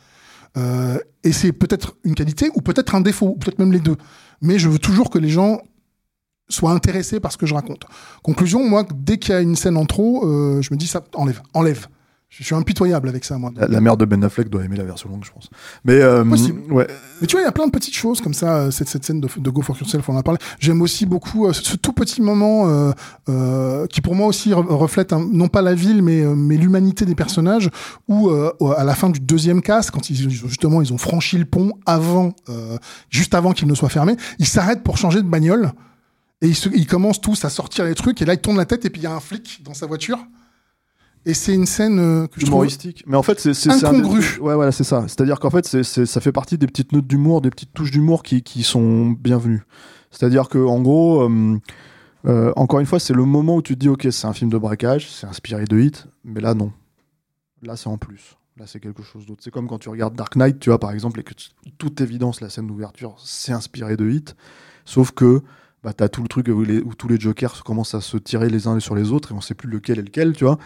[SPEAKER 4] Euh, et c'est peut-être une qualité ou peut-être un défaut, peut-être même les deux. Mais je veux toujours que les gens soient intéressés par ce que je raconte. Conclusion, moi, dès qu'il y a une scène en trop, euh, je me dis ça, enlève, enlève. Je suis impitoyable avec ça, moi.
[SPEAKER 3] La, la mère de Ben Affleck doit aimer la version longue, je pense. Mais euh,
[SPEAKER 4] Possible.
[SPEAKER 3] ouais.
[SPEAKER 4] Mais tu vois, il y a plein de petites choses comme ça. euh, Cette, cette scène de, de Go for Yourself, on en a parlé. J'aime aussi beaucoup euh, ce, ce tout petit moment euh, euh, qui, pour moi aussi, re- reflète un- non pas la ville, mais, euh, mais l'humanité des personnages. Où euh, à la fin du deuxième casse, quand ils justement ils ont franchi le pont avant, euh, juste avant qu'il ne soit fermé, ils s'arrêtent pour changer de bagnole et ils, se- ils commencent tous à sortir les trucs. Et là, ils tournent la tête et puis il y a un flic dans sa voiture. Et c'est une scène euh, que je trouve
[SPEAKER 3] humoristique. Mais en fait, c'est c'est un Ouais, voilà, c'est ça. C'est-à-dire qu'en fait, c'est ça fait partie des petites notes d'humour, des petites touches d'humour qui, qui sont bienvenues. C'est-à-dire que en gros, euh, euh, encore une fois, c'est le moment où tu te dis, ok, c'est un film de braquage, c'est inspiré de Hit, mais là non. Là, c'est en plus. Là, c'est quelque chose d'autre. C'est comme quand tu regardes Dark Knight, tu vois, par exemple, et que toute évidence, la scène d'ouverture, c'est inspiré de Hit, sauf que bah, t'as tout le truc où, les- où tous les jokers commencent à se tirer les uns sur les autres et on sait plus lequel est lequel, tu vois.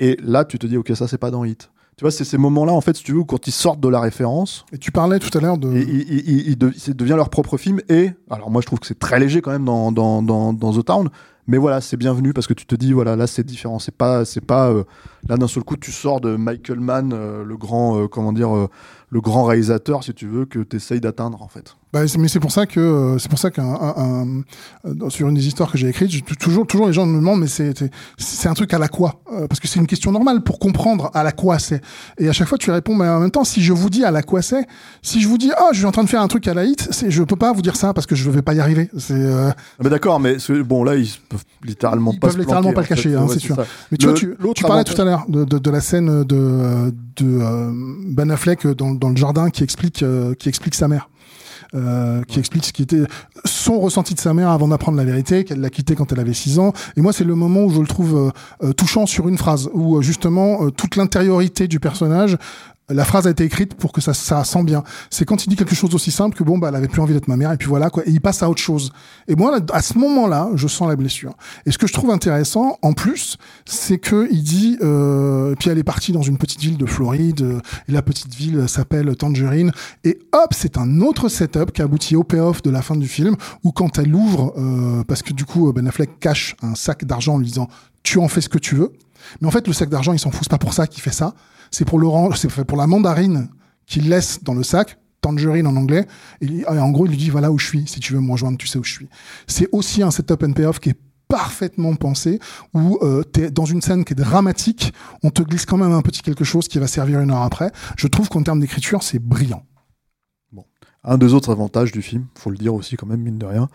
[SPEAKER 3] Et là, tu te dis, ok, ça, c'est pas dans Hit. Tu vois, c'est ces moments-là, en fait, si tu veux, quand ils sortent de la référence,
[SPEAKER 4] Et tu parlais tout à l'heure de.
[SPEAKER 3] il, de- devient leur propre film. Et alors, moi, je trouve que c'est très léger quand même dans, dans, dans, dans The Town. Mais voilà, c'est bienvenu parce que tu te dis, voilà, là, c'est différent. C'est pas, c'est pas, euh, là, d'un seul coup, tu sors de Michael Mann, euh, le grand, euh, comment dire, le grand réalisateur, si tu veux, que tu essayes d'atteindre, en fait.
[SPEAKER 4] Bah, mais c'est pour ça que euh, c'est pour ça qu'un un- un- euh, sur une des histoires que j'ai écrites, je- toujours toujours les gens me demandent mais c'est c'est- un truc à la quoi Euh, parce que c'est une question normale pour comprendre à la quoi c'est et à chaque fois tu réponds mais en même temps si je vous dis à la quoi c'est si je vous dis ah je suis en train de faire un truc à la hit c'est je peux pas vous dire ça parce que je vais pas y arriver c'est euh,
[SPEAKER 3] Ah, mais d'accord, mais bon, là, ils peuvent littéralement
[SPEAKER 4] Ils
[SPEAKER 3] pas
[SPEAKER 4] peuvent
[SPEAKER 3] se
[SPEAKER 4] littéralement
[SPEAKER 3] planquer,
[SPEAKER 4] pas le cacher, hein,
[SPEAKER 3] Ouais,
[SPEAKER 4] c'est sûr.
[SPEAKER 3] ça.
[SPEAKER 4] Mais tu
[SPEAKER 3] Le-
[SPEAKER 4] vois, tu, parlais tout à l'heure de, de, de la scène de, de euh, Ben Affleck dans, dans le jardin qui explique, euh, qui explique sa mère. Euh, qui explique ce qui était son ressenti de sa mère avant d'apprendre la vérité, qu'elle l'a quitté quand elle avait 6 ans. Et moi, c'est le moment où je le trouve euh, touchant sur une phrase, où justement euh, toute l'intériorité du personnage, la phrase a été écrite pour que ça, ça sent bien. C'est quand il dit quelque chose aussi simple que bon, bah, elle avait plus envie d'être ma mère, et puis voilà, quoi. Et il passe à autre chose. Et moi, à ce moment-là, je sens la blessure. Et ce que je trouve intéressant, en plus, c'est que il dit, euh, puis elle est partie dans une petite ville de Floride, euh, et la petite ville s'appelle Tangerine, et hop, c'est un autre setup qui aboutit au payoff de la fin du film, où quand elle ouvre, euh, parce que du coup, Ben Affleck cache un sac d'argent en lui disant, tu en fais ce que tu veux. Mais en fait, le sac d'argent, il s'en fout, pas pour ça qu'il fait ça. C'est pour la mandarine qu'il laisse dans le sac, tangerine en anglais. Et, en gros, il lui dit voilà où je suis. Si tu veux me rejoindre, tu sais où je suis. C'est aussi un setup and payoff qui est parfaitement pensé, où euh, dans une scène qui est dramatique, on te glisse quand même un petit quelque chose qui va servir une heure après. Je trouve qu'en termes d'écriture, c'est brillant.
[SPEAKER 3] Un des autres avantages du film, faut le dire aussi quand même, mine de rien,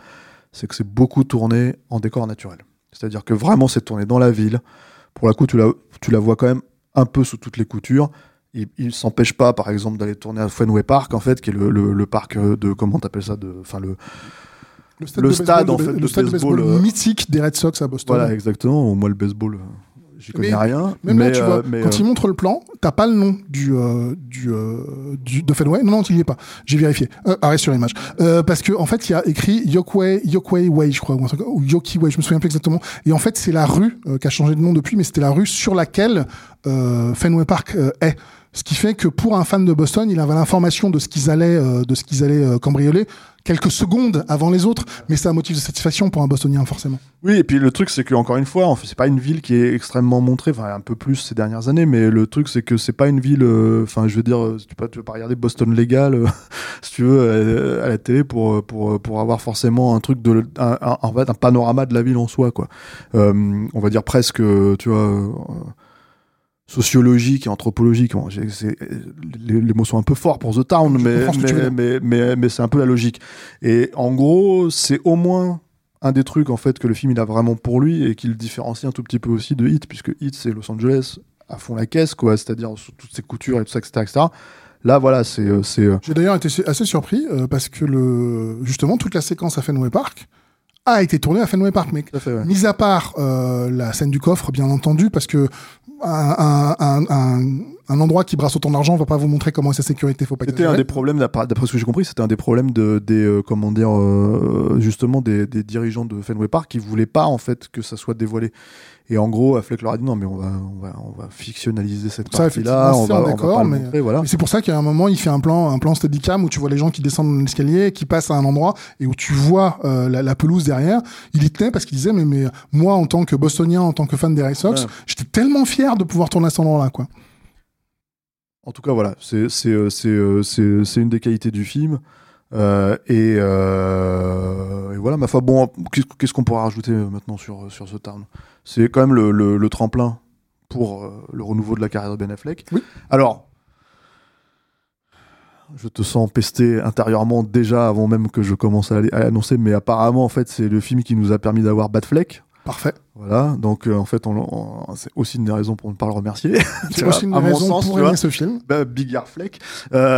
[SPEAKER 3] c'est que c'est beaucoup tourné en décor naturel. C'est-à-dire que vraiment c'est tourné dans la ville. Pour la coup, tu la, tu la vois quand même un peu sous toutes les coutures. Il, il s'empêche pas, par exemple, d'aller tourner à Fenway Park, en fait, qui est le, le, le parc euh, de comment t'appelles ça, de, enfin le, Le
[SPEAKER 4] de
[SPEAKER 3] stade,
[SPEAKER 4] baseball
[SPEAKER 3] en
[SPEAKER 4] de-
[SPEAKER 3] fait,
[SPEAKER 4] le
[SPEAKER 3] de
[SPEAKER 4] stade de
[SPEAKER 3] baseball,
[SPEAKER 4] baseball
[SPEAKER 3] euh,
[SPEAKER 4] mythique des Red Sox à Boston.
[SPEAKER 3] voilà exactement. Au moins le baseball, euh, j'y connais
[SPEAKER 4] Mais-
[SPEAKER 3] rien.
[SPEAKER 4] Même
[SPEAKER 3] mais,
[SPEAKER 4] là, tu
[SPEAKER 3] euh,
[SPEAKER 4] vois,
[SPEAKER 3] mais,
[SPEAKER 4] quand
[SPEAKER 3] euh,
[SPEAKER 4] il montre le plan, t'as pas le nom du, euh, du, euh, du de Fenway. Non, non, il y est pas. J'ai vérifié. Euh, arrêt sur image. Euh, parce que en fait, il y a écrit Yokway, Yokway Way, je crois, ou, Yoki Way, je me souviens plus exactement. Et en fait, c'est la rue euh, qui a changé de nom depuis, mais c'était la rue sur laquelle euh, Fenway Park euh, est. Ce qui fait que pour un fan de Boston, il avait l'information de ce qu'ils allaient, euh, de ce qu'ils allaient euh, cambrioler quelques secondes avant les autres, mais c'est un motif de satisfaction pour un Bostonien forcément.
[SPEAKER 3] Oui, et puis le truc, c'est que encore une fois, en fait, c'est pas une ville qui est extrêmement montrée, enfin un peu plus ces dernières années, mais le truc, c'est que c'est pas une ville, euh, enfin, je veux dire, euh, tu peux, tu veux pas regarder Boston légal, euh, si tu veux, à la télé pour pour pour avoir forcément un truc de, en fait, un panorama de la ville en soi, quoi. On va dire presque, tu vois. Sociologique et anthropologique bon, les, les mots sont un peu forts pour The Town mais c'est un peu la logique et en gros c'est au moins un des trucs en fait que le film il a vraiment pour lui et qui le différencie un tout petit peu aussi de Hit puisque Hit c'est Los Angeles à fond la caisse quoi c'est-à-dire toutes ses coutures et tout ça etc, etc. là voilà c'est euh, euh,
[SPEAKER 4] J'ai d'ailleurs été assez surpris euh, parce que le justement toute la séquence à Fenway Park a été tournée à Fenway Park,
[SPEAKER 3] fait ouais.
[SPEAKER 4] mis à part euh, la scène du coffre, bien entendu, parce que un, un, un, un, endroit qui brasse autant d'argent va pas vous montrer comment est sa sécurité, faut pas
[SPEAKER 3] C'était un des problèmes, d'après ce que j'ai compris, c'était un des problèmes de, des, euh, comment dire, euh, justement des, des dirigeants de Fenway Park qui voulaient pas en fait que ça soit dévoilé. Et en gros, Affleck leur a dit non, mais on va, on va, on va fictionnaliser cette partie-là, on va, on va le
[SPEAKER 4] mais-
[SPEAKER 3] montrer, voilà.
[SPEAKER 4] Et c'est pour ça qu'à un moment, il fait un plan, un plan steadicam où tu vois les gens qui descendent l'escalier, qui passent à un endroit et où tu vois euh, la, la pelouse derrière. Il y tenait parce qu'il disait, mais, mais moi, en tant que Bostonien, en tant que fan des Red Sox,
[SPEAKER 3] Ouais.
[SPEAKER 4] j'étais tellement fier de pouvoir tourner à cet endroit-là, quoi.
[SPEAKER 3] En tout cas, voilà, c'est euh, euh, c'est une des qualités du film. Euh, et, euh, et voilà, ma foi. Bon, qu'est-ce qu'on pourra rajouter maintenant sur sur ce Town C'est quand même le, le, le tremplin pour le renouveau de la carrière de Ben Affleck.
[SPEAKER 4] Oui.
[SPEAKER 3] Alors, je te sens pesté intérieurement déjà avant même que je commence à à l'annoncer, mais apparemment, en fait, c'est le film qui nous a permis d'avoir Batfleck.
[SPEAKER 4] Parfait.
[SPEAKER 3] Voilà, donc euh, en fait, on, on- c'est aussi une des raisons pour ne pas le remercier.
[SPEAKER 4] C'est
[SPEAKER 3] Tu
[SPEAKER 4] aussi une
[SPEAKER 3] à mon
[SPEAKER 4] raison
[SPEAKER 3] sens,
[SPEAKER 4] pour
[SPEAKER 3] tu
[SPEAKER 4] aimer ce film.
[SPEAKER 3] Bah, Bigard Fleck,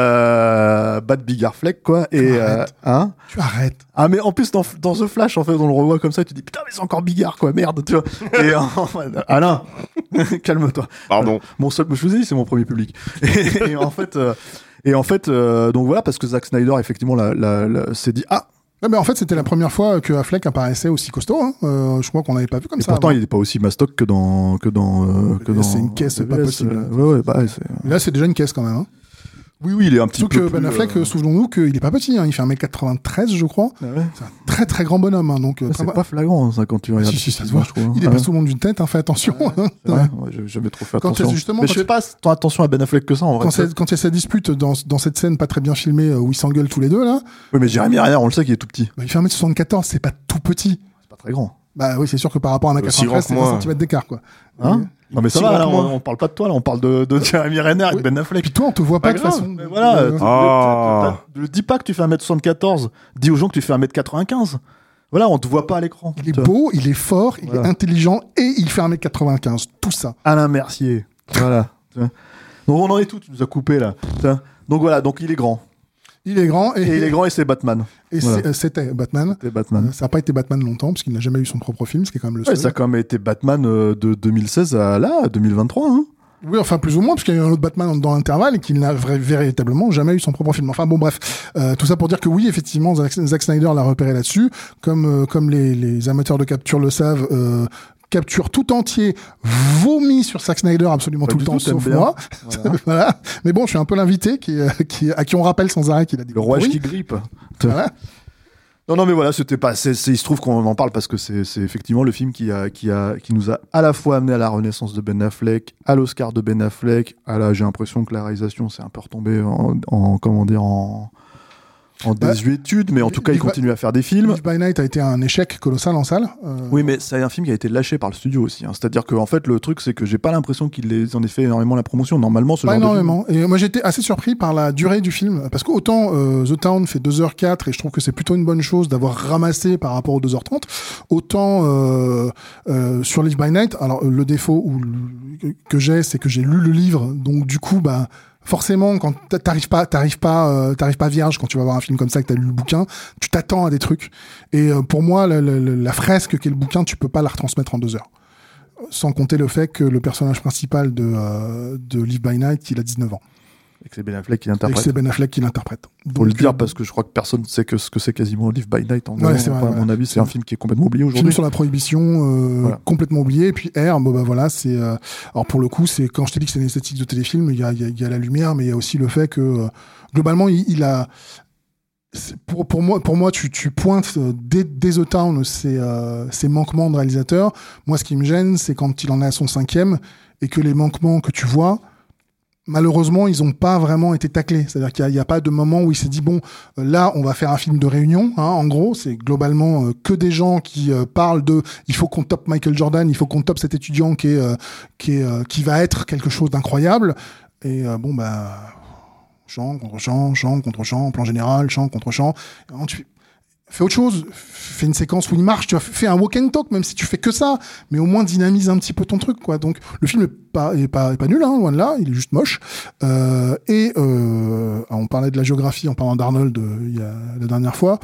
[SPEAKER 3] euh, Bad Bigard Fleck quoi. Et euh,
[SPEAKER 4] Arrête.
[SPEAKER 3] hein
[SPEAKER 4] Tu arrêtes.
[SPEAKER 3] ah mais en plus dans, dans The Flash en fait on le revoit comme ça, tu te dis putain mais c'est encore Bigard quoi merde tu vois. Et en fait, Alain, calme-toi.
[SPEAKER 2] Pardon.
[SPEAKER 3] Mon seul, je vous ai dit c'est mon premier public. Et, et en fait euh, et en fait euh, donc voilà parce que Zack Snyder effectivement la, la, la- s'est dit ah
[SPEAKER 4] Ouais, mais en fait, c'était la première fois que Affleck apparaissait aussi costaud. Hein. Euh, je crois qu'on l'avait pas vu comme
[SPEAKER 3] Et
[SPEAKER 4] ça.
[SPEAKER 3] pourtant,
[SPEAKER 4] avant.
[SPEAKER 3] il n'est pas aussi mastoc que dans que dans euh, que
[SPEAKER 4] c'est une caisse pas
[SPEAKER 3] BBS,
[SPEAKER 4] possible.
[SPEAKER 3] euh, Ouais, ouais, bah, c'est-
[SPEAKER 4] Là, c'est déjà une caisse quand même. Hein.
[SPEAKER 3] Oui, oui, il est un petit
[SPEAKER 4] Surtout
[SPEAKER 3] peu.
[SPEAKER 4] que Ben
[SPEAKER 3] plus,
[SPEAKER 4] Affleck,
[SPEAKER 3] euh,
[SPEAKER 4] souvenons-nous qu'il est pas petit. Hein. Il fait 1m93, je crois.
[SPEAKER 3] ah ouais.
[SPEAKER 4] C'est un très très grand bonhomme. Hein. Donc, euh,
[SPEAKER 3] C'est pas flagrant ça quand tu regardes.
[SPEAKER 4] si, si, ça se voit.
[SPEAKER 3] je trouve.
[SPEAKER 4] il
[SPEAKER 3] Ah
[SPEAKER 4] dépasse
[SPEAKER 3] ouais.
[SPEAKER 4] tout le monde d'une tête. Hein. Fais attention. hein.
[SPEAKER 3] Ouais, J'ai jamais trop fait
[SPEAKER 4] Quand
[SPEAKER 3] attention.
[SPEAKER 4] justement-
[SPEAKER 3] Mais
[SPEAKER 4] quand
[SPEAKER 3] je fais pas tant attention à Ben Affleck que ça en vrai.
[SPEAKER 4] Quand il y a sa dispute dans, dans cette scène pas très bien filmée euh, où ils s'engueulent tous les deux là,
[SPEAKER 3] Oui, mais Jérémy Renner, on le sait qu'il est tout petit.
[SPEAKER 4] bah, il fait 1m74, c'est pas tout petit.
[SPEAKER 3] C'est pas très grand.
[SPEAKER 4] Bah oui, c'est sûr que par rapport à un
[SPEAKER 5] Aussi grand
[SPEAKER 4] 1m93,
[SPEAKER 5] que
[SPEAKER 4] c'est
[SPEAKER 5] moi.
[SPEAKER 4] 20 cm d'écart quoi.
[SPEAKER 3] Hein? Non mais ça
[SPEAKER 5] Si
[SPEAKER 3] va, là, on, on parle pas de toi, là, on parle de, de Jérémy Renner
[SPEAKER 4] Oui.
[SPEAKER 3] avec Ben Affleck.
[SPEAKER 4] Puis toi, on te voit pas,
[SPEAKER 3] Pas
[SPEAKER 4] de
[SPEAKER 3] grave,
[SPEAKER 4] façon.
[SPEAKER 3] mais voilà.
[SPEAKER 4] Euh,
[SPEAKER 3] Dis pas que tu fais 1m74. Dis aux gens que tu fais 1m95. Voilà, on te voit pas à l'écran.
[SPEAKER 4] Il est beau, il est fort, il est intelligent et il fait 1m95. Tout ça.
[SPEAKER 3] Alain Mercier. Voilà. Donc on en est tout, tu nous as coupé là. Donc voilà, donc il est grand.
[SPEAKER 4] Il est grand et,
[SPEAKER 3] Et il est grand et c'est Batman.
[SPEAKER 4] et
[SPEAKER 3] Voilà.
[SPEAKER 4] euh, c'était Batman.
[SPEAKER 3] C'est Batman.
[SPEAKER 4] Euh, Ça n'a pas été Batman longtemps parce qu'il n'a jamais eu son propre film, ce qui est quand même le
[SPEAKER 3] Ouais,
[SPEAKER 4] seul.
[SPEAKER 3] ça a quand même été Batman euh, de 2016 à là, à 2023. Hein.
[SPEAKER 4] Oui, enfin plus ou moins, parce qu'il y a eu un autre Batman dans l'intervalle et qu'il n'a véritablement jamais eu son propre film. Enfin bon, bref, Euh, tout ça pour dire que oui, effectivement, Zack, Zack Snyder l'a repéré là-dessus, comme euh, comme les, les amateurs de capture le savent. Euh, capture tout entier vomi sur Zack Snyder absolument
[SPEAKER 3] Pas
[SPEAKER 4] tout le temps
[SPEAKER 3] tout,
[SPEAKER 4] sauf moi
[SPEAKER 3] Voilà.
[SPEAKER 4] voilà mais bon je suis un peu l'invité qui, euh, qui à qui on rappelle sans arrêt qu'il a dit
[SPEAKER 3] Le rouage qui grippe.
[SPEAKER 4] voilà.
[SPEAKER 3] Non, non, mais voilà, c'était pas. c'est- c'est- il se trouve qu'on en parle parce que c'est c'est effectivement le film qui, a, qui, a, qui nous a à la fois amené à la renaissance de Ben Affleck, à l'Oscar de Ben Affleck. À la, j'ai l'impression que la réalisation s'est un peu retombée en, en- comment dire, en, en
[SPEAKER 4] Bah,
[SPEAKER 3] désuétude, mais en tout cas, il continue à faire des films.
[SPEAKER 4] Live by Night a été un échec colossal en salle Euh,
[SPEAKER 3] Oui, mais c'est un film qui a été lâché par le studio aussi. hein. C'est-à-dire que en fait, le truc, c'est que j'ai pas l'impression qu'ils en aient fait énormément la promotion. Normalement, ce
[SPEAKER 4] Pas
[SPEAKER 3] genre de film-
[SPEAKER 4] énormément. Et moi j'étais assez surpris par la durée du film. Parce qu'autant euh, The Town fait 2h04 et je trouve que c'est plutôt une bonne chose d'avoir ramassé par rapport aux 2h30. Autant euh, euh, sur Live by Night, alors le défaut ou le- que j'ai, c'est que j'ai lu le livre. Donc du coup, bah forcément quand t'a- t'arrives pas t'arrives pas euh, t'arrives pas vierge quand tu vas voir un film comme ça que t'as lu le bouquin tu t'attends à des trucs et euh, pour moi la- la fresque qu'est le bouquin tu peux pas la retransmettre en deux heures sans compter le fait que le personnage principal de, euh, de Live by Night, il a 19 ans.
[SPEAKER 3] Et que c'est Ben Affleck qui
[SPEAKER 4] Et
[SPEAKER 3] l'interprète.
[SPEAKER 4] c'est Ben Affleck qui l'interprète.
[SPEAKER 3] Faut le dire
[SPEAKER 4] euh,
[SPEAKER 3] parce que je crois que personne sait que ce que c'est quasiment Live by Night. En
[SPEAKER 4] Ouais, vrai,
[SPEAKER 3] Enfin, à mon avis, c'est un film qui est complètement oublié
[SPEAKER 4] Film
[SPEAKER 3] aujourd'hui.
[SPEAKER 4] sur la prohibition, euh,
[SPEAKER 3] Voilà.
[SPEAKER 4] complètement oublié. Et puis R, bon bah voilà, c'est. euh, alors pour le coup, c'est quand je t'ai dit que c'est une esthétique de téléfilm, il y a, y a- y a la lumière, mais il y a aussi le fait que euh, globalement, il, il a. Pour, pour moi, pour moi, tu, tu pointes euh, dès, dès The Town ces, euh, ces manquements de réalisateur. Moi, ce qui me gêne, c'est quand il en est à son cinquième et que les manquements que tu vois, malheureusement, ils n'ont pas vraiment été taclés. C'est-à-dire qu'il n'y a, pas de moment où il s'est dit bon, euh, là, on va faire un film de réunion. Hein, en gros, c'est globalement euh, que des gens qui euh, parlent de il faut qu'on top Michael Jordan, il faut qu'on top cet étudiant qui est qui va être quelque chose d'incroyable. Et bon bah chant contre chant, chant contre chant, plan général, chant contre chant. Et tu fais, autre chose, fais une séquence où il marche, tu vois, fais un walk and talk, même si tu fais que ça, mais au moins dynamise un petit peu ton truc, quoi. Donc le film est pas est pas est pas nul, hein, loin de là, il est juste moche. Euh, et euh, on parlait de la géographie en parlant d'Arnold euh, la dernière fois.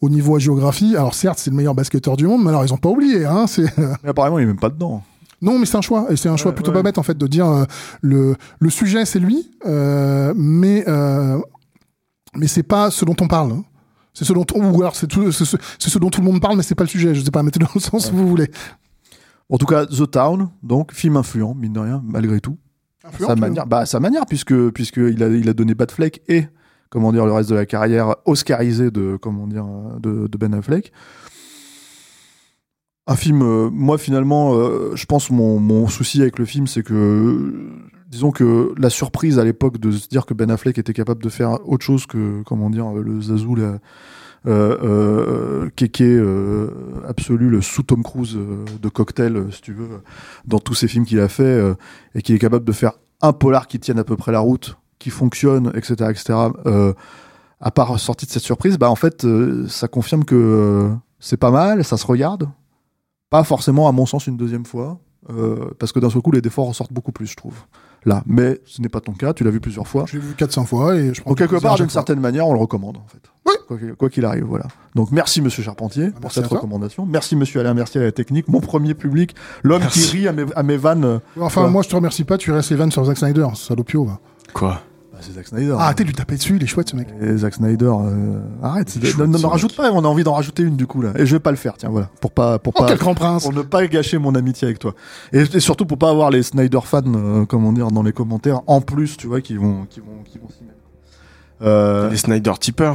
[SPEAKER 4] Au niveau géographie, alors certes c'est le meilleur basketteur du monde, mais alors ils ont pas oublié, hein. C'est
[SPEAKER 3] Mais apparemment, il est même pas dedans.
[SPEAKER 4] non, mais c'est un choix, et c'est un choix plutôt
[SPEAKER 3] ouais.
[SPEAKER 4] pas bête en fait de dire euh, le le sujet c'est lui, euh, mais euh, mais c'est pas ce dont on parle. hein. C'est ce dont on, ou alors c'est ce, c'est ce dont tout le monde parle, mais c'est pas le sujet. Je sais pas, mettez-le dans le sens où vous voulez.
[SPEAKER 3] En tout cas, The Town, donc film influent, mine de rien, malgré tout.
[SPEAKER 4] Influent,
[SPEAKER 3] sa manière, bah, sa manière, puisque puisque il a il a donné Batfleck et comment dire le reste de la carrière oscarisée de comment dire de, de Ben Affleck. Un film, euh, moi finalement, euh, je pense mon, mon souci avec le film, c'est que disons que la surprise à l'époque de se dire que Ben Affleck était capable de faire autre chose que comment dire le Zazou là, euh, euh, kéké euh, absolu, le sous Tom Cruise euh, de cocktail, euh, si tu veux, dans tous ces films qu'il a fait, euh, et qui est capable de faire un polar qui tienne à peu près la route, qui fonctionne, etc., etc. Euh, à part sortie de cette surprise, bah en fait, euh, ça confirme que euh, c'est pas mal, ça se regarde, pas forcément à mon sens une deuxième fois, euh, parce que d'un seul coup les défauts ressortent beaucoup plus, je trouve. Là, mais ce n'est pas ton cas, tu l'as vu plusieurs fois.
[SPEAKER 4] Je l'ai vu 400 fois et je prends
[SPEAKER 3] Donc quelque part, d'une certaine manière, on le recommande en fait.
[SPEAKER 4] Oui.
[SPEAKER 3] Quoi qu'il- arrive, voilà. Donc merci Monsieur Charpentier pour
[SPEAKER 4] merci
[SPEAKER 3] cette recommandation. Merci Monsieur Alain Mercier à la technique, mon premier public, l'homme qui rit à mes, à mes vannes.
[SPEAKER 4] Enfin,
[SPEAKER 3] Quoi
[SPEAKER 4] moi je te remercie pas, tu restes les vannes sur Zack Snyder, salopio. Va.
[SPEAKER 5] Quoi?
[SPEAKER 3] Bah, c'est Zack Snyder.
[SPEAKER 4] Ah, arrêtez de lui taper dessus, il est chouette ce mec.
[SPEAKER 3] Et Zack Snyder, euh, arrête. non, rajoute pas. On a envie d'en rajouter une du coup là. Et je vais pas le faire. Tiens, voilà. Pour pas, pour
[SPEAKER 4] Oh,
[SPEAKER 3] pas,
[SPEAKER 4] quel grand prince
[SPEAKER 3] pour ne pas gâcher mon amitié avec toi. Et, et surtout pour pas avoir les Snyder fans, euh, comment dire, dans les commentaires. En plus, tu vois, qui vont, qui vont, qui vont s'y mettre. Euh,
[SPEAKER 5] Les Snyder Tipper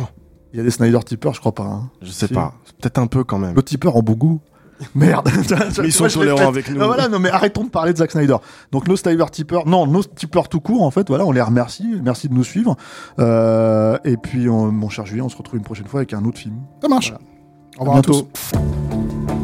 [SPEAKER 3] Il y a des Snyder tippers, je crois pas. hein.
[SPEAKER 5] Je sais
[SPEAKER 3] Si.
[SPEAKER 5] pas. Peut-être un peu quand même.
[SPEAKER 3] Le tipper en bon goût. Merde.
[SPEAKER 5] Mais ils sont tolérants avec nous.
[SPEAKER 3] Ah, voilà, non mais arrêtons de parler de Zack Snyder. Donc nos Snyder tippers, non, nos tippers tout court en fait, voilà, on les remercie, merci de nous suivre. Euh, et puis on- mon cher Julien, on se retrouve une prochaine fois avec un autre film.
[SPEAKER 4] Ça marche.
[SPEAKER 3] Voilà.
[SPEAKER 4] Au revoir à
[SPEAKER 3] bientôt.
[SPEAKER 4] tous.